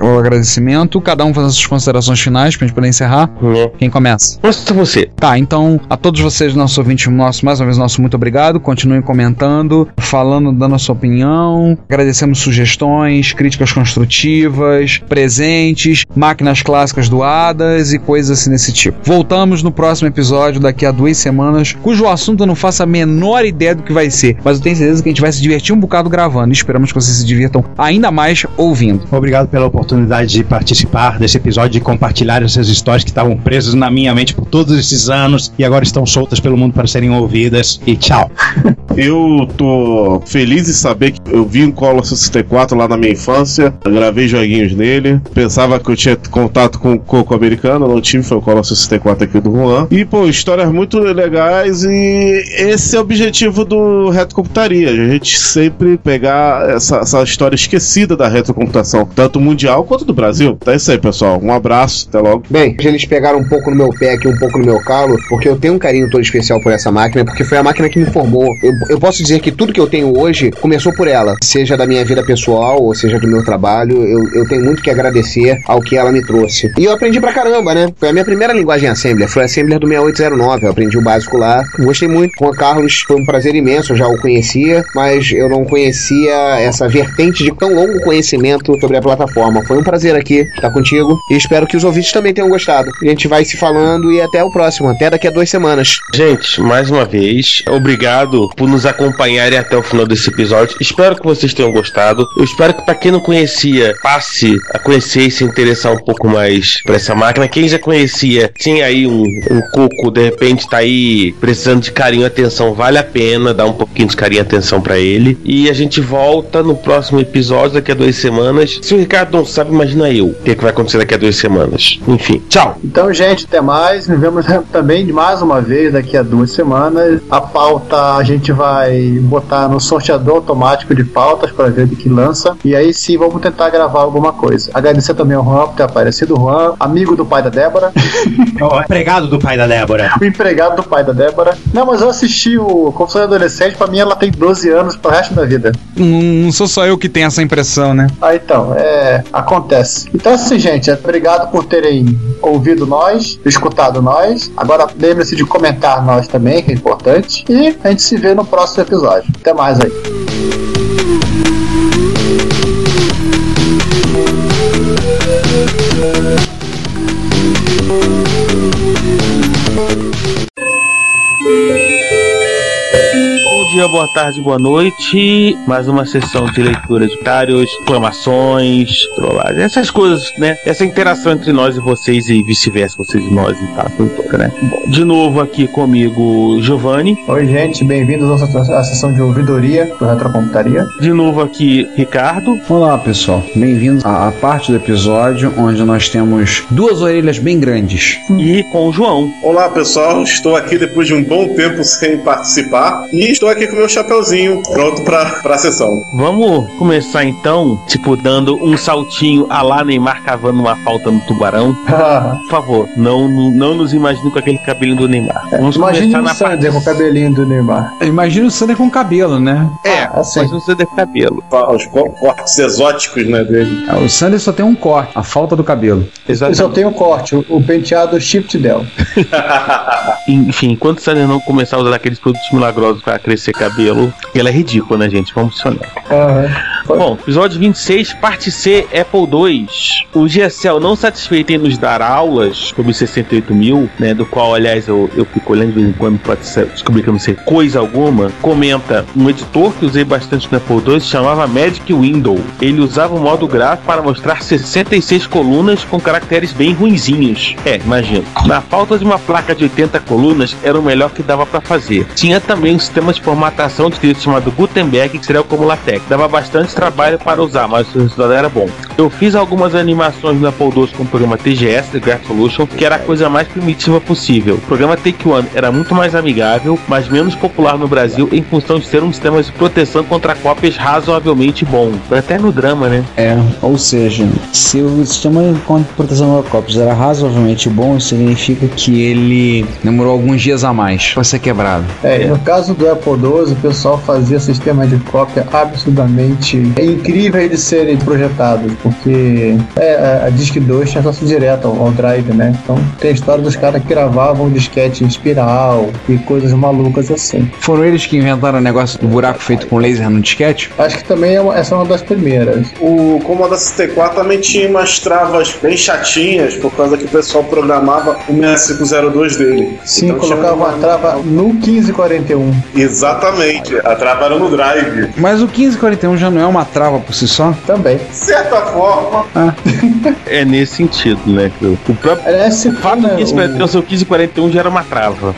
O agradecimento. Cada um faz as suas considerações finais pra gente poder encerrar. Né? Quem começa? Mostra você. Tá, então a todos vocês, nossos ouvintes, nosso, mais uma vez, nosso muito obrigado. Continuem comentando, falando, dando a sua opinião. Agradecemos sugestões, críticas construtivas, presentes, máquinas clássicas doadas e coisas assim desse tipo. Voltamos no próximo episódio, daqui a duas semanas, cujo assunto eu não faço a menor ideia do que vai ser, mas eu tenho certeza que a gente vai se divertir um bocado gravando. E esperamos que vocês se divirtam ainda mais ouvindo. Obrigado pela oportunidade de participar desse episódio e compartilhar essas histórias que estavam presas na minha mente por todos esses anos e agora estão soltas pelo mundo para serem ouvidas. E tchau. Eu tô feliz em saber que eu vi um Commodore 64 lá na minha infância, gravei joguinhos nele, pensava que eu tinha contato com o Coco americano, não tive, foi o Commodore 64 aqui do Juan. E, pô, histórias muito legais e esse é o objetivo do Retrocomputaria, a gente sempre pegar essa, essa história esquecida da retrocomputação, tanto mundial quanto do Brasil. É isso aí, pessoal. Um abraço, até logo. Bem, eles pegaram um pouco no meu pé aqui, um pouco no meu calo, porque eu tenho um carinho todo especial por essa máquina, porque foi a máquina que me formou. Eu, eu posso dizer que tudo que eu tenho hoje começou por ela, seja da minha vida pessoal ou seja do meu trabalho. Eu, eu tenho muito que agradecer ao que ela me trouxe. E eu aprendi pra caramba, né? Foi a minha primeira linguagem Assembler, foi a Assembler do 6809. Eu aprendi o básico lá, gostei muito. Com o Carlos foi um prazer imenso, eu já o conhecia, mas eu não conhecia essa vertente de tão longo conhecimento sobre a plataforma. Foi um prazer aqui estar contigo e espero que os ouvintes também tenham gostado. A gente vai se falando e até o próximo, até daqui a duas semanas. Gente, mais uma vez, obrigado por nos acompanharem até o final desse episódio. Espero que vocês tenham gostado. Eu espero que para quem não conhecia, passe a conhecer e se interessar um pouco mais por essa máquina. Quem já conhecia, tinha aí um, um coco, de repente tá aí precisando de carinho e atenção, vale a pena dar um pouquinho de carinho e atenção para ele. E a gente volta no próximo episódio daqui a duas semanas. Se o Ricardo não sabe, imagina eu o que, é que vai acontecer daqui a duas semanas. Enfim, tchau! Então, gente, até mais. Nos vemos também de mais uma vez daqui a duas semanas. A pauta a gente vai botar no sorteador automático de pautas para ver do que lança. E aí sim vamos tentar gravar alguma coisa. Agradecer também ao Juan por ter aparecido. Juan, amigo do pai da Débora, O empregado do pai da Débora. o empregado do pai da Débora. Não, mas eu assisti o Confusão Adolescente. Pra mim, ela tem 12 anos pro resto da vida. Não, não sou só eu que tenho essa impressão, né? Ah, então, é. A Acontece. Então, assim, gente, obrigado por terem ouvido nós, escutado nós. Agora, lembre-se de comentar nós também, que é importante. E a gente se vê no próximo episódio. Até mais aí. Dia, boa tarde, boa noite. Mais uma sessão de leitura de comentários, exclamações, trollagem, essas coisas, né? Essa interação entre nós e vocês e vice-versa, vocês e nós e tal, tudo toda, né? Bom, de novo aqui comigo, Giovanni. Oi, gente, bem-vindos à sessão de ouvidoria do Retrocomputaria. De novo aqui, Ricardo. Olá, pessoal. Bem-vindos à, à parte do episódio onde nós temos duas orelhas bem grandes. E com o João. Olá pessoal, estou aqui depois de um bom tempo sem participar e estou aqui com meu chapeuzinho pronto pra, pra sessão. Vamos começar então, tipo, dando um saltinho a lá Neymar cavando uma falta no tubarão. Por favor, não, não nos imagine com aquele cabelinho do Neymar. Vamos Imagine começar o na Sander com o cabelinho do Neymar. Imagina o Sander com cabelo, né? É, assim. mas não precisa de cabelo. Os co- cortes exóticos, né, dele. Ah, O Sander só tem um corte, a falta do cabelo. Eu só Exatamente. tenho o corte, o, o penteado Shift Del. Enfim, enquanto o Sander não começar a usar aqueles produtos milagrosos pra crescer cabelo, ela é ridícula, né, gente? Vamos funcionar. Bom, episódio 26, parte C, Apple II. O GSL não satisfeito em nos dar aulas sobre o 68 mil, né, do qual, aliás, eu, eu fico olhando de vez em quando ser- descobrir que eu não sei coisa alguma, comenta um editor que usei bastante no Apple II, chamava Magic Window. Ele usava o modo gráfico para mostrar 66 colunas com caracteres bem ruinzinhos. É, imagino. Na falta de uma placa de 80 colunas, era o melhor que dava pra fazer. Tinha também um sistema de formatação de texto chamado Gutenberg, que seria como LaTeX. Dava bastante trabalho para usar, mas o resultado era bom. Eu fiz algumas animações no Apple II com o programa TGS, The Graph Solution, que era a coisa mais primitiva possível. O programa Take One era muito mais amigável, mas menos popular no Brasil em função de ser um sistema de proteção contra cópias razoavelmente bom. Até no drama, né? É, ou seja, se o sistema de proteção de cópias era razoavelmente bom, isso significa que ele demorou alguns dias a mais pra ser quebrado. É, no caso do Apple II, o pessoal fazia sistemas de cópia absurdamente incríveis de serem projetados, porque é, a, a Disk 2 tinha acesso direto ao, ao drive, né? Então tem a história dos caras que gravavam disquete em espiral e coisas malucas assim. Foram eles que inventaram o negócio do buraco feito com laser no disquete? Acho que também é uma- essa é uma das primeiras. O Commodore 64 também tinha umas travas bem chatinhas, por causa que o pessoal programava o 6502 dele. Sim, Então colocava uma trava no 1541. Exatamente, a trava era no drive. Mas o 1541 já não é uma trava por si só? Também. De certa forma, É nesse sentido, né? que O próprio Aliás, se o fato né, 1541 o- o 1541 já era uma trava.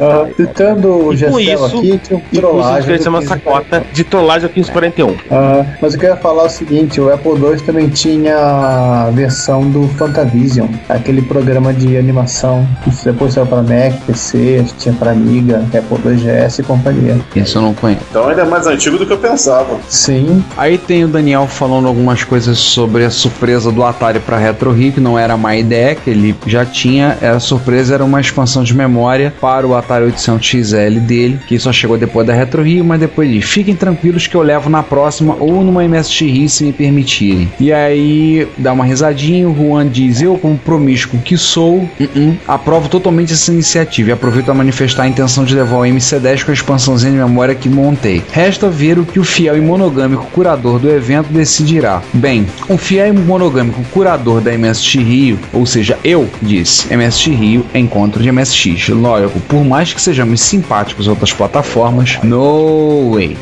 Ah, citando o E com Gestel isso, aqui, tinha um E com isso trollagem. cresceu uma 1541. sacota de trollagem ao 1541. Ah, mas eu queria falar o seguinte, o Apple II também tinha a versão do Fantavision, aquele programa de animação que depois saiu para Mac, PC, que tinha para Amiga, Apple II GS e companhia. Isso eu não conheço. então ainda é mais antigo do que eu pensava. Sim, Aí tem o Daniel falando algumas coisas sobre a surpresa do Atari para Retro Rio, que não era má ideia, que ele já tinha. Era surpresa, era uma expansão de memória para o Atari 800 XL dele, que só chegou depois da Retro Rio, mas depois de fiquem tranquilos que eu levo na próxima ou numa MSX Rio se me permitirem. E aí dá uma risadinha, o Juan diz: Eu, como promíscuo que sou, uh-uh, aprovo totalmente essa iniciativa e aproveito a manifestar a intenção de levar o MC10 com a expansãozinha de memória que montei. Resta ver o que o fiel e monogâmico curador do evento decidirá. Bem, o fiel e monogâmico curador da MSX Rio, ou seja, eu, disse: MSX Rio, encontro de MSX. Lógico, por mais que sejamos simpáticos em outras plataformas, no way.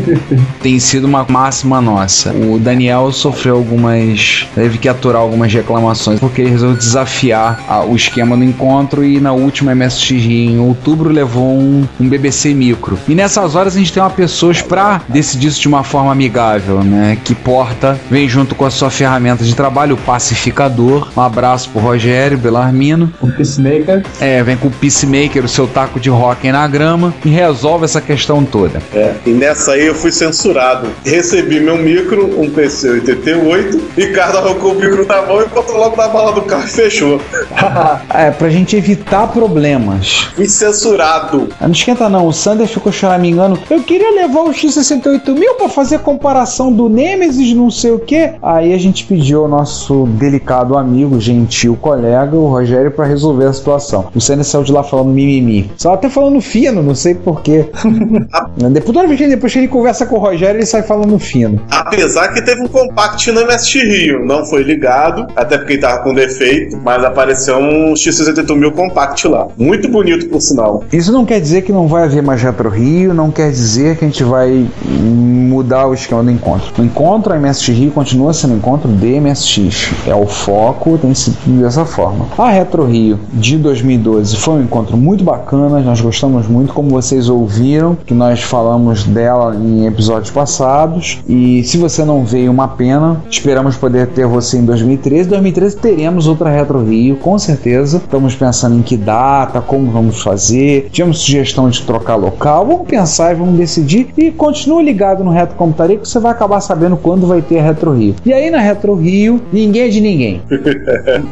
Tem sido uma máxima nossa. O Daniel sofreu algumas. teve que aturar algumas reclamações porque ele resolveu desafiar a- o esquema do encontro e na última MSX em outubro levou um, um BBC micro. E nessas horas a gente tem uma pessoa pra decidir isso de uma forma amigável, né? Que porta, vem junto com a sua ferramenta de trabalho, o pacificador. Um abraço pro Rogério Belarmino. o Peacemaker. É, vem com o Peacemaker, o seu taco de rock na grama e resolve essa questão toda. É, e nessa aí eu fui censurado. Recebi meu micro, um PC 88, Ricardo arrancou o micro na mão e botou logo na bala do carro e fechou. É, pra gente evitar problemas. Fui censurado. Ah, Não esquenta não, o Sander ficou choramingando. Eu queria levar o X68000 pra fazer comparação do Nemesis, não sei o que. Aí a gente pediu ao nosso delicado amigo, gentil colega, o Rogério, para resolver a situação. O Senna saiu de lá falando mimimi. Só até falando fino, não sei porquê. depois, toda vez que ele, depois que ele conversa com o Rogério, ele sai falando fino. Apesar que teve um compact no MSX Rio, não foi ligado, até porque ele tava com defeito, mas apareceu um X68000 compact lá. Muito bonito, por sinal. Isso não quer dizer que não vai haver mais Retro Rio, não quer dizer que a gente vai mudar o esquema do encontro. O encontro, MSX continua sendo encontro de MSX. É o foco, tem sido dessa forma. A Retro Rio de 2012 foi um encontro muito bacana, nós gostamos muito, como vocês ouviram, que nós falamos dela em episódios passados. E se você não veio, uma pena. Esperamos poder ter você em 2013. 2013 teremos outra Retro Rio, com certeza. Estamos pensando em que data, como vamos fazer. Tivemos sugestão de trocar local. Vamos pensar e vamos decidir. E continue ligado no Retro Computaria que você vai acabar sabendo quando vai ter a Retro Rio. E aí na Retro Rio, ninguém é de ninguém.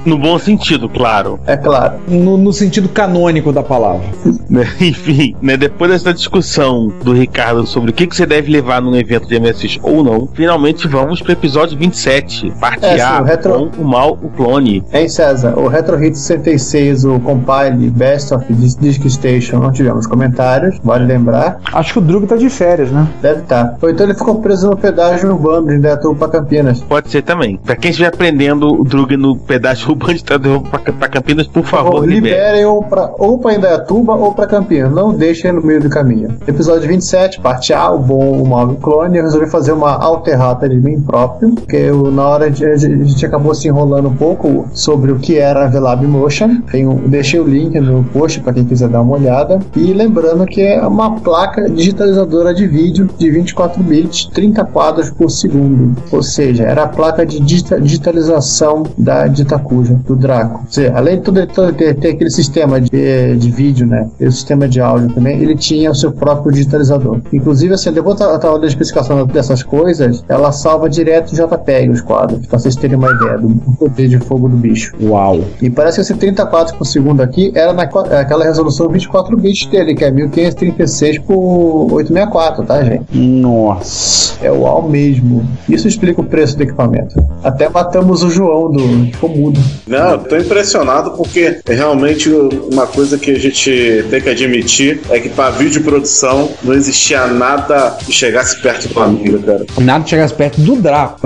No bom sentido, claro. É claro. No, no sentido canônico da palavra. Enfim, né, depois dessa discussão do Ricardo sobre o que, que você deve levar num evento de MSX ou não, finalmente vamos pro episódio 27, parte É, sim, A, o retro- com o mal, o clone. Hein, César? O Retro Hit 66, o Compile Best of Dis- Disk Station, não tivemos comentários, vale lembrar. Acho que o Drug tá de férias, né? Deve estar. Ou então ele ficou preso no pedágio urbano de Indaiatuba pra Campinas. Pode ser também. Pra quem estiver aprendendo o Drug no pedaço urbano de pra, pra Campinas, por favor, libere. liberem ou pra, ou pra Indaiatuba ou pra Campinas. Não deixem no meio do caminho. Episódio 27, parte A, o bom, o mal e o clone. Eu resolvi fazer uma alterrata de mim próprio, porque eu, na hora de, a gente acabou se enrolando um pouco sobre o que era a VLAB Motion. Deixei o link no post para quem quiser dar uma olhada. E lembrando que é uma placa digitalizadora de vídeo de 24 bits, 30 quadros por segundo. Ou seja, era a placa de digita- digitalização da Ditacuja, do Draco. Seja, além de tudo tudo ter, ter aquele sistema de, de vídeo, né? E o sistema de áudio também, ele tinha o seu próprio digitalizador. Inclusive, assim, depois da da da especificação dessas coisas, ela salva direto em JPEG os quadros, pra vocês terem uma ideia do poder de fogo do bicho. Uau. E parece que esse 34 por segundo aqui era naquela resolução 24 bits dele, que é 1536 por 864, tá, gente? Nossa. É o UAU mesmo. Isso explica o preço do equipamento. Até matamos o João do ficou mudo. Não, eu tô impressionado porque é realmente uma coisa que a gente tem que admitir é que pra vídeo produção não existia nada que chegasse perto do Amiga, cara. Nada chegasse perto do Draco.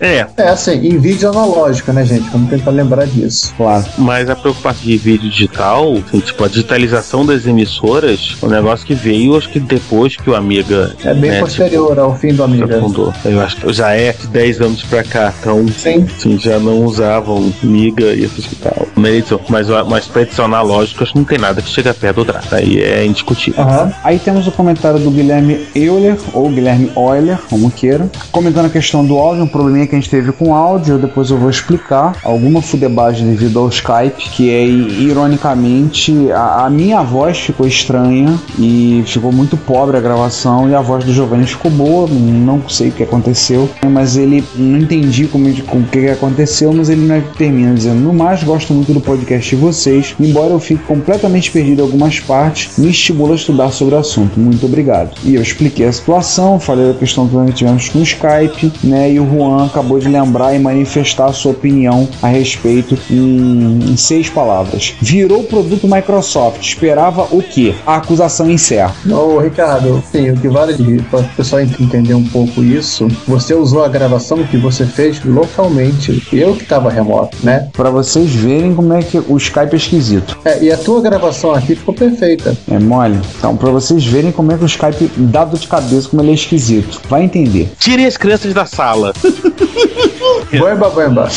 É, É assim, em vídeo analógico, né, gente? Vamos tentar lembrar disso. Claro. mas a preocupação de vídeo digital, assim, tipo, a digitalização das emissoras, é um negócio que veio, acho que depois que o Amiga. É bem né, posterior ao fim do tipo, Aprofundou. Eu acho que já é de 10 anos pra cá, então Sim. assim, já não usavam Miga e essas e tal. Na edição. Mas, mas pra edição analógica, acho que não tem nada que chega perto do Draco. Aí é indiscutível. Aham. Aí temos o comentário do Guilherme Euler, ou Guilherme Euler, como queira, comentando a questão do áudio, um probleminha que a gente teve com o áudio, depois eu vou explicar. Alguma fudebagem devido ao Skype, que é, ironicamente, a, a minha voz ficou estranha e ficou muito pobre a gravação, e a voz do Giovanni ficou boa, não sei o que aconteceu, mas ele, não entendi como, o que aconteceu, mas ele termina dizendo, no mais, gosto muito do podcast de vocês, embora eu fique completamente perdido em algumas partes, me estimula a estudar sobre o assunto. Muito obrigado. E eu expliquei a situação, falei da questão que tivemos com o Skype, né? E o Juan acabou de lembrar e manifestar a sua opinião a respeito em, em seis palavras. Virou produto Microsoft. Esperava o quê? A acusação encerra. Ô, Ricardo, sim, o que vale para o pessoal ent- entender um pouco isso, você usou a gravação que você fez localmente. Eu que estava remoto, né? Pra vocês verem como é que o Skype é esquisito. É, e a tua gravação aqui ficou perfeita. É mole? Então, pra vocês verem como é que o Skype dá dor de cabeça, como ele é esquisito. Vai entender. Tirem as crianças da sala. Boemba, boemba.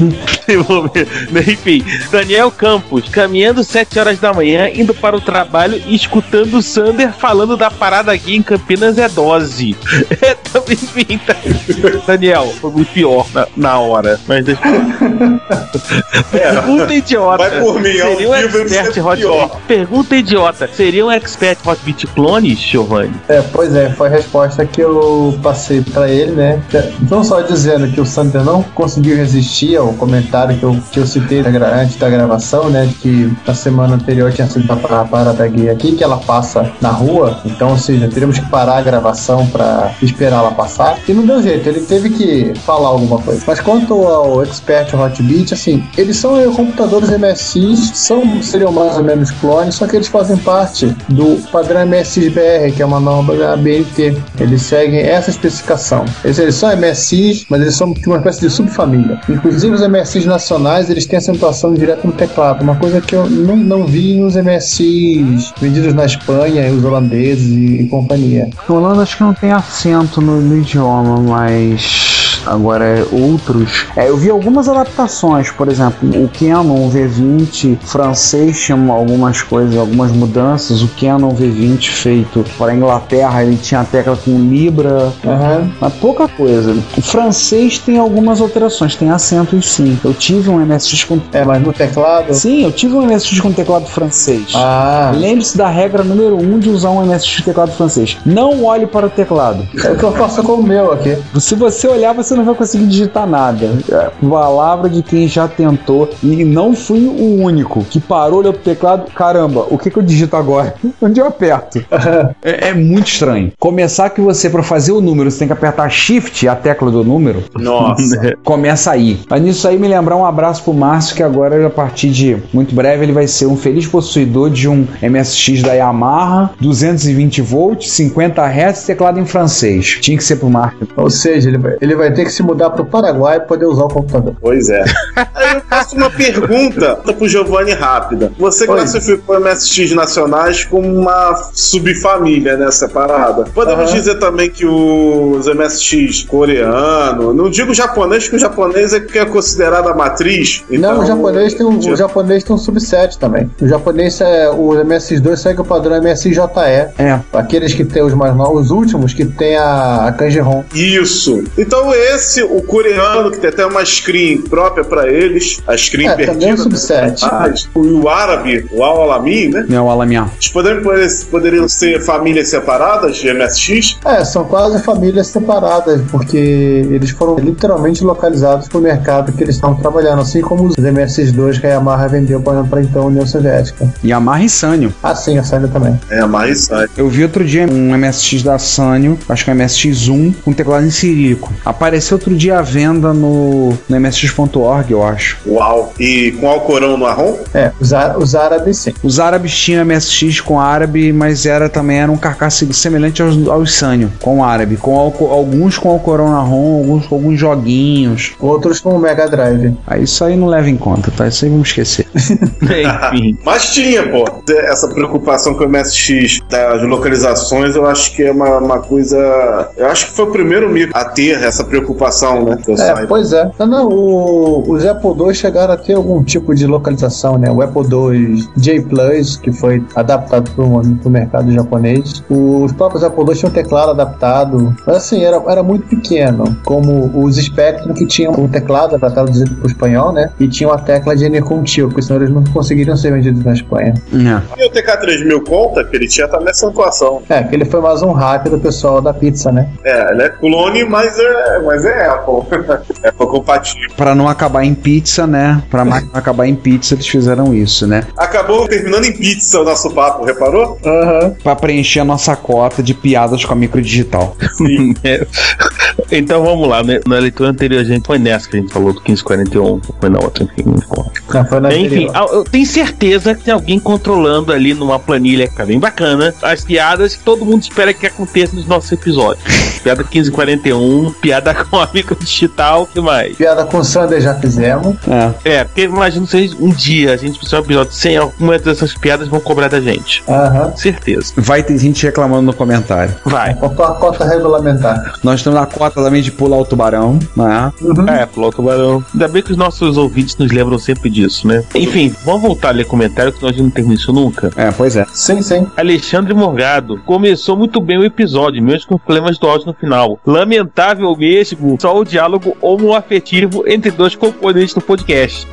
Enfim, Daniel Campos, caminhando 7 horas da manhã, indo para o trabalho e escutando o Sander falando da parada aqui em Campinas é dose. É, enfim, tá- Daniel, foi muito pior na, na hora. Mas deixa... Pergunta idiota. Vai por mim, Seria um deve expert hot pior. Pergunta idiota. Seria um expert Hotbit clones, Giovanni? É, pois é, foi a resposta que eu passei pra ele, né? Não só dizendo que o Sander não conseguiu resistir ao comentário comentário que eu, que eu citei antes da gravação, né? Que na semana anterior tinha sido a parada gay aqui, que ela passa na rua. Então, ou seja, teríamos que parar a gravação pra esperar ela passar. E não deu jeito, ele teve que falar alguma coisa. Mas quanto ao Expert Hotbit, assim, eles são computadores MSX, são, seriam mais ou menos clones, só que eles fazem parte do padrão MSX-BR, que é uma norma da BNT. Eles seguem essa especificação. Eles, eles são MSX, mas eles são de uma espécie de subfamília. Inclusive os MSX nacionais, eles têm acentuação direta no teclado, uma coisa que eu não, não vi nos MSX vendidos na Espanha, os holandeses e, e companhia. Holanda acho que não tem acento no, no idioma, mas. Agora, é outros. É, eu vi algumas adaptações, por exemplo, o Canon V20 francês tinha algumas coisas, algumas mudanças. O Canon V20 feito para a Inglaterra, ele tinha a tecla com Libra, Aham. mas pouca coisa. O francês tem algumas alterações, tem acentos sim. Eu tive um MSX com. É, mas no teclado. Sim, eu tive um MSX com teclado francês. Ah, Lembre-se da regra número 1 um de usar um MSX com teclado francês. Não olhe para o teclado. é o que eu faço com o meu aqui. Se você olhar, você não vai conseguir digitar nada. É palavra de quem já tentou. E não fui o único que parou, olhou pro teclado. Caramba, o que, que eu digito agora? Onde eu aperto? é, é muito estranho. Começar que você, para fazer o número, você tem que apertar Shift, a tecla do número. Nossa. Começa aí. Mas nisso aí me lembrar um abraço pro Márcio, que agora, a partir de muito breve, ele vai ser um feliz possuidor de um MSX da Yamaha, 220 volts, 50 Hz, teclado em francês. Tinha que ser pro Márcio. Ou seja, ele vai, ele vai ter que se mudar pro Paraguai para poder usar o computador. Pois é. Aí eu faço uma pergunta pro Giovanni rápida. Você Oi. classificou MSX nacionais como uma subfamília, né, separada. Podemos Aham. dizer também que os MSX coreano, não digo japonês, porque o japonês é que é considerado a matriz. Não, então- o japonês tem um, o japonês tem um subset também. O japonês é o MSX2 segue o padrão MSJE. É. Aqueles que tem os mais novos, os últimos que tem a, a kanji ROM. Isso. Então esse, o coreano, que tem até uma screen própria pra eles, a screen É, também é um perdida. subset. Ah, o árabe, o Al-Alamin, né? Meu Alaminha. Eles poderiam, poderiam ser famílias separadas de MSX? É, são quase famílias separadas, porque eles foram literalmente localizados pro mercado que eles estavam trabalhando, assim como os MSX2 que a Yamaha vendeu para para então a União Soviética. Yamaha e Sanyo. Ah, sim, a Sony também. É, mais sai. Eu vi outro dia um MSX da Sanyo, acho que é um MSX1, com teclado em cirílico. Apareceu outro dia à venda no, no MSX.org, eu acho. Uau. E com Alcorão no Arrom? É, os, os árabes sim. Os árabes tinham MSX com árabe, mas era também era um carcaço semelhante aos, aos Sanyo, com árabe. Com alco- alguns com Alcorão na ROM, alguns com alguns joguinhos. Outros com o Mega Drive. Aí isso aí não leva em conta, tá? Isso aí vamos esquecer. Enfim. Mas tinha, pô. Essa preocupação com o MSX das localizações, eu acho que é uma, uma coisa. Eu acho que foi o primeiro micro a ter essa preocupação, né? Que eu É, saiba. pois é. Não, não, o- os Apple II chegaram a ter algum tipo de localização, né? O Apple II J Plus, que foi adaptado para o mercado japonês. Os próprios Apple II tinham teclado adaptado, mas assim, era, era muito pequeno. Como os Spectrum, que tinham um teclado adaptado para o espanhol, né? E tinham a tecla de Enercontil, porque senão eles não conseguiriam ser vendidos na Espanha. É. E o TK3000 conta que ele tinha também essa atuação. É, que ele foi mais um hack do pessoal da pizza, né? É, ele é clone, mas é, mas é Apple. Apple compatível. Pra não acabar em pizza, né? Pra não acabar em pizza, eles fizeram isso, né? Acabou terminando em pizza o nosso papo, reparou? Aham. Pra preencher a nossa cota de piadas com a microdigital. É. Então vamos lá, né? Na leitura anterior a gente foi nessa que a gente falou do 1541, foi na outra, enfim, não. Não, foi na Enfim, anterior. ah, eu tenho certeza que tem alguém controlando ali numa planilha que tá bem bacana as piadas que todo mundo espera que aconteça nos nossos episódios. Piada 1541, piada cômica digital, o que mais? Piada com Sander já fizemos. É. É, porque imagino se um dia a gente fizer um episódio sem alguma dessas piadas vão cobrar da gente. Aham. Certeza. Vai ter gente reclamando no comentário. Vai. Faltou a cota regulamentar. Nós estamos na cota também de pular o tubarão, né? É, pulou o tubarão. Ainda bem que os nossos ouvintes nos lembram sempre disso, né? Enfim, vamos voltar a ler comentário que nós não terminamos isso nunca. É, pois é. Sim, sim. Alexandre Morgado. Começou muito bem o episódio, mesmo com problemas do áudio no final. Lamentável mesmo, só o diálogo homoafetivo entre dois componentes do podcast.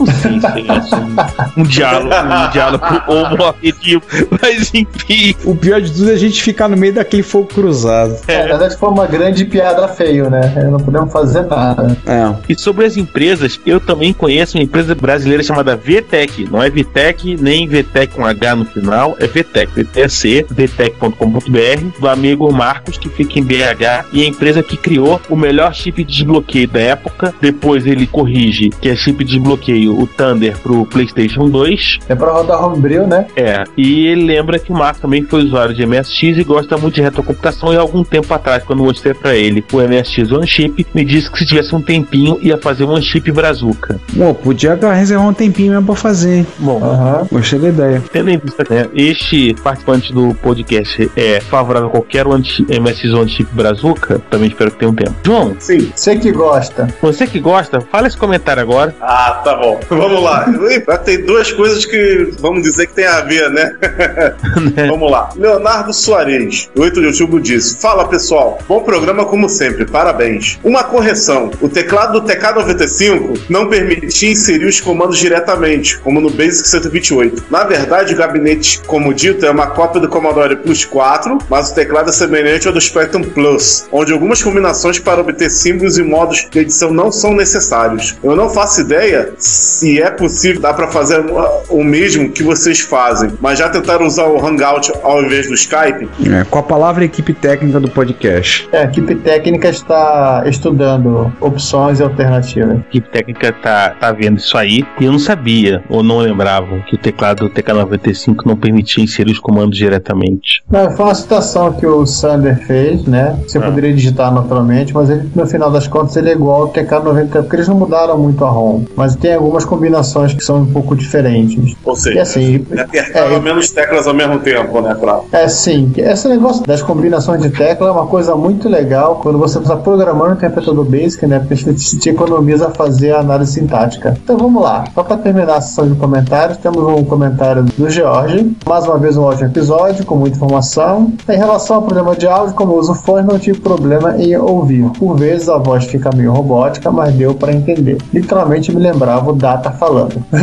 É isso, um, um diálogo, um diálogo homoafetivo, mas enfim. O pior de tudo é a gente ficar no meio daquele fogo cruzado. É, na verdade foi uma grande piada feia meio, né? Não podemos fazer nada. É. E sobre as empresas, eu também conheço uma empresa brasileira chamada VTEC. Não é VTEC, nem VTEC com H no final, é VTEC, VTC, VTEC.com.br, do amigo Marcos, que fica em BH, e a empresa que criou o melhor chip de desbloqueio da época. Depois ele corrige que é chip de desbloqueio, o Thunder pro PlayStation 2. É pra rodar Homebrew, né? É, e ele lembra que o Marcos também foi usuário de MSX e gosta muito de retrocomputação. E algum tempo atrás, quando mostrei pra ele o MSX One Chip, me disse que se tivesse um tempinho ia fazer um One Chip Brazuca. Pô, podia reservar um tempinho mesmo pra fazer. hein? Bom, Aham. Gostei da ideia. Tendo em vista né, este participante do podcast é favorável a qualquer One MSX One Chip Brazuca, também espero que tenha um tempo. João, Sim. Você que gosta. você que gosta, fala esse comentário agora. Ah, tá bom. Vamos lá. Tem duas coisas que vamos dizer que tem a ver, né? vamos lá. Leonardo Soares, 8 de outubro, disse: Fala pessoal, bom programa como sempre, parabéns. Uma correção: o teclado do TK95 não permitia inserir os comandos diretamente, como no Basic 128. Na verdade, o gabinete, como dito, é uma cópia do Commodore Plus 4, mas o teclado é semelhante ao do Spectrum Plus, onde algumas combinações para obter símbolos e modos de edição não são necessários. Eu não faço ideia se é possível, dá para fazer o mesmo que vocês fazem, mas já tentaram usar o Hangout ao invés do Skype? É, com a palavra equipe técnica do podcast. É, equipe técnica está estudando opções e alternativas. A equipe técnica tá, tá vendo isso aí. E eu não sabia, ou não lembrava, que o teclado do TK95 não permitia inserir os comandos diretamente. Não, foi uma citação que o Sander fez, né? Você Ah. poderia digitar naturalmente, mas ele, no final das contas ele é igual ao TK90, porque eles não mudaram muito a ROM. Mas tem algumas combinações que são um pouco diferentes. Ou seja, E assim, é apertar é, menos teclas ao mesmo tempo, né? Pra... É sim, esse negócio das combinações de tecla é uma coisa muito legal quando você está programando o interpretador Basic, né? Porque você te economiza a fazer a análise sintática. Então vamos lá, só para terminar a sessão de comentários, temos um comentário do George. Mais uma vez um ótimo episódio, com muita informação. Em relação ao problema de áudio, como eu uso fone, não tive problema em ouvir. Por vezes a voz fica meio robótica, mas deu para entender. Literalmente me lembrava o Data falando.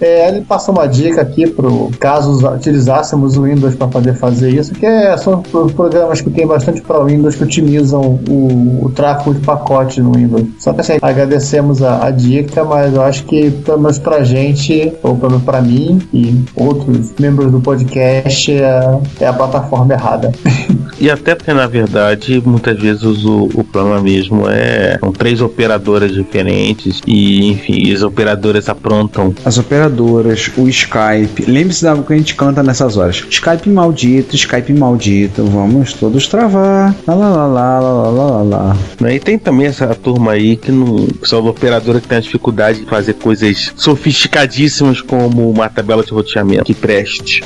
É, ele passa uma dica aqui pro caso utilizássemos o Windows para poder fazer isso, que é- são pro- programas que tem bastante para Windows que otimizam o, o tráfego de pacote no Windows. Só que assim, agradecemos a, a dica, mas eu acho que pelo menos pra gente, ou pelo menos pra mim e outros membros do podcast, é, é a plataforma errada. E até porque, na verdade, muitas vezes o, o problema mesmo é. São três operadoras diferentes e, enfim, as operadoras aprontam. As operadoras, o Skype. Lembre-se da que a gente canta nessas horas. Skype maldito, Skype maldito. Vamos todos travar. Lá, lá, lá, lá, lá, lá, lá, lá. Né? E tem também essa turma aí que não. O pessoal da operadora que tem a dificuldade de fazer coisas sofisticadíssimas como uma tabela de roteamento que preste.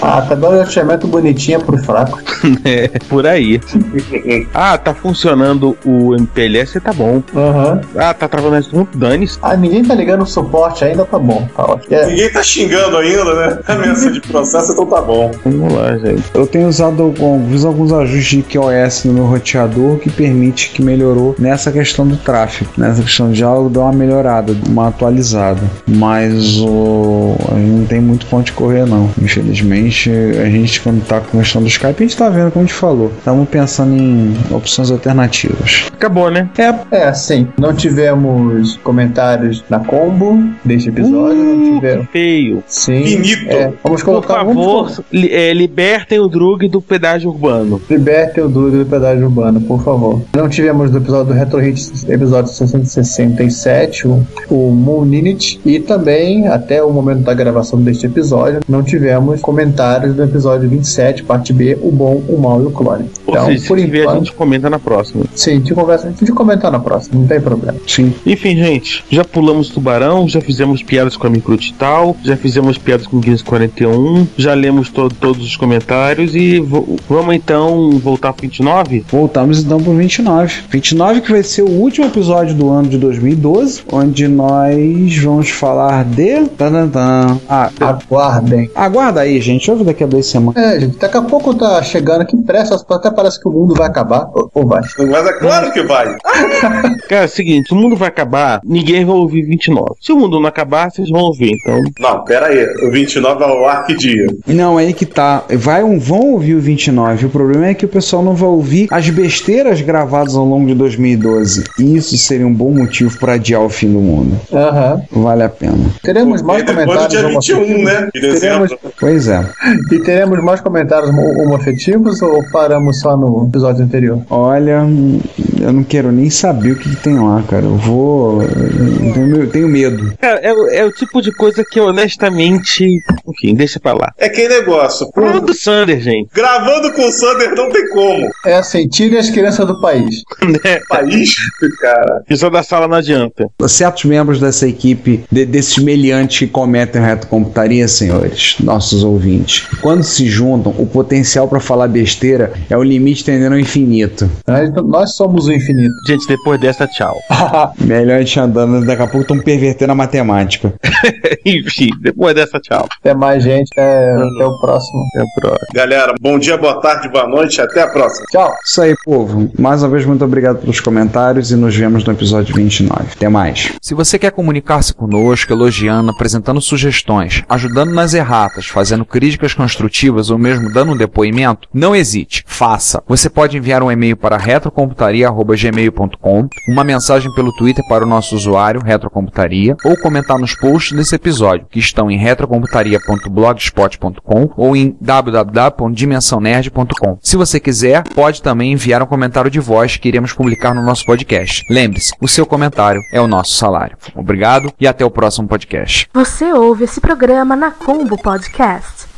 A tabela de roteamento bonitinha pro fraco. É, por aí. ah, tá funcionando o MPLS, tá bom. Aham. Ah, tá travando esse ponto, dane-se. Ah, ninguém tá ligando o suporte ainda, tá bom. Tá ótimo. É, Ninguém tá xingando ainda, né? Ameaça de processo, então tá bom. Vamos lá, gente. Eu tenho usado alguns, alguns ajustes de QoS no meu roteador que permite que melhorou nessa questão do tráfego. Nessa questão de diálogo dá uma melhorada, uma atualizada. Mas o, a gente não tem muito ponto de correr não. Infelizmente, a gente quando tá com a questão do Skype, a gente tá vendo como a gente falou. Estamos pensando em opções alternativas. Acabou, né? É, é, sim. Não tivemos comentários na combo deste episódio. não tivemos. Feio. Sim. Finito. É, vamos Por colocar. favor, Vamos li- é, libertem o Drug do pedágio urbano. Libertem o dúvida do pedágio urbano, por favor. Não tivemos do episódio do Retro Hits, episódio 667, o, o Moon Ninit, e também, até o momento da gravação deste episódio, não tivemos comentários do episódio 27, parte B, o bom, o mal e o clone. Ou Então, seja, se por a enquanto, gente comenta na próxima. sim, a gente, conversa, a gente comenta na próxima, não tem problema. sim. Enfim, gente, já pulamos tubarão, já fizemos piadas com a microti tal, já fizemos piadas com 1541, já lemos to- todos os comentários e vamos então voltar pro 29? Voltamos então pro 29. 29 que vai ser o último episódio do ano de 2012, onde nós vamos falar de. Tadantã. Ah, Aguardem. aguarda aí, gente. Ouve daqui a duas semanas. É, gente, daqui a pouco tá chegando aqui, pressa, até parece que o mundo vai acabar. Ou, ou vai. Mas é claro que vai. Cara, é o seguinte, o mundo vai acabar, ninguém vai ouvir 29. Se o mundo não acabar, vocês vão ouvir, então. Não, pera aí. O 29 é o ar que dia. Não, é aí que tá. Vai, um- vão ouvir o 29. O problema é que o pessoal não vai ouvir as besteiras gravadas gravados ao longo de 2012. Isso seria um bom motivo para adiar o fim do mundo. Aham. Vale a pena. Teremos mais depois do comentários dia 21, homoafetivos? né? De. Teremos, Pois é. e teremos mais comentários homo- homoafetivos ou paramos só no episódio anterior? Olha, eu não quero nem saber o que, que tem lá, cara. Eu vou. Eu tenho, medo. Cara, é, é o tipo de coisa que honestamente. Deixa pra lá. É que negócio. Prova do Sander, gente. Gravando com o Sander não tem como. É assim, tire as crianças do país. Né? País, cara. Pessoal da sala não adianta. Certos membros dessa equipe, de, desses meliantes que cometem retrocomputaria, senhores, nossos ouvintes, quando se juntam, o potencial para falar besteira é o limite tendendo ao infinito. Nós, nós somos o infinito. Gente, depois dessa, tchau. Melhor a gente andando, daqui a pouco estão pervertendo a matemática. Enfim, depois dessa, tchau. Até mais, gente. Até, até o próximo. Até a próxima. Galera, bom dia, boa tarde, boa noite. Até a próxima. Tchau. Isso aí, povo. Mais uma vez, muito obrigado pelos comentários e nos vemos no episódio 29. Até mais. Se você quer comunicar-se conosco, elogiando, apresentando sugestões, ajudando nas erratas, fazendo críticas construtivas ou mesmo dando um depoimento, não hesite, faça. Você pode enviar um e-mail para retrocomputaria.gmail.com, uma mensagem pelo Twitter para o nosso usuário Retrocomputaria ou comentar nos posts desse episódio, que estão em retrocomputaria.blogspot.com ou em www.dimensãonerd.com. Se você quiser, pode também enviar um comentário de voz que iremos publicar no nosso podcast. Lembre-se, o seu comentário é o nosso salário. Obrigado e até o próximo podcast. Você ouve esse programa na Combo Podcast.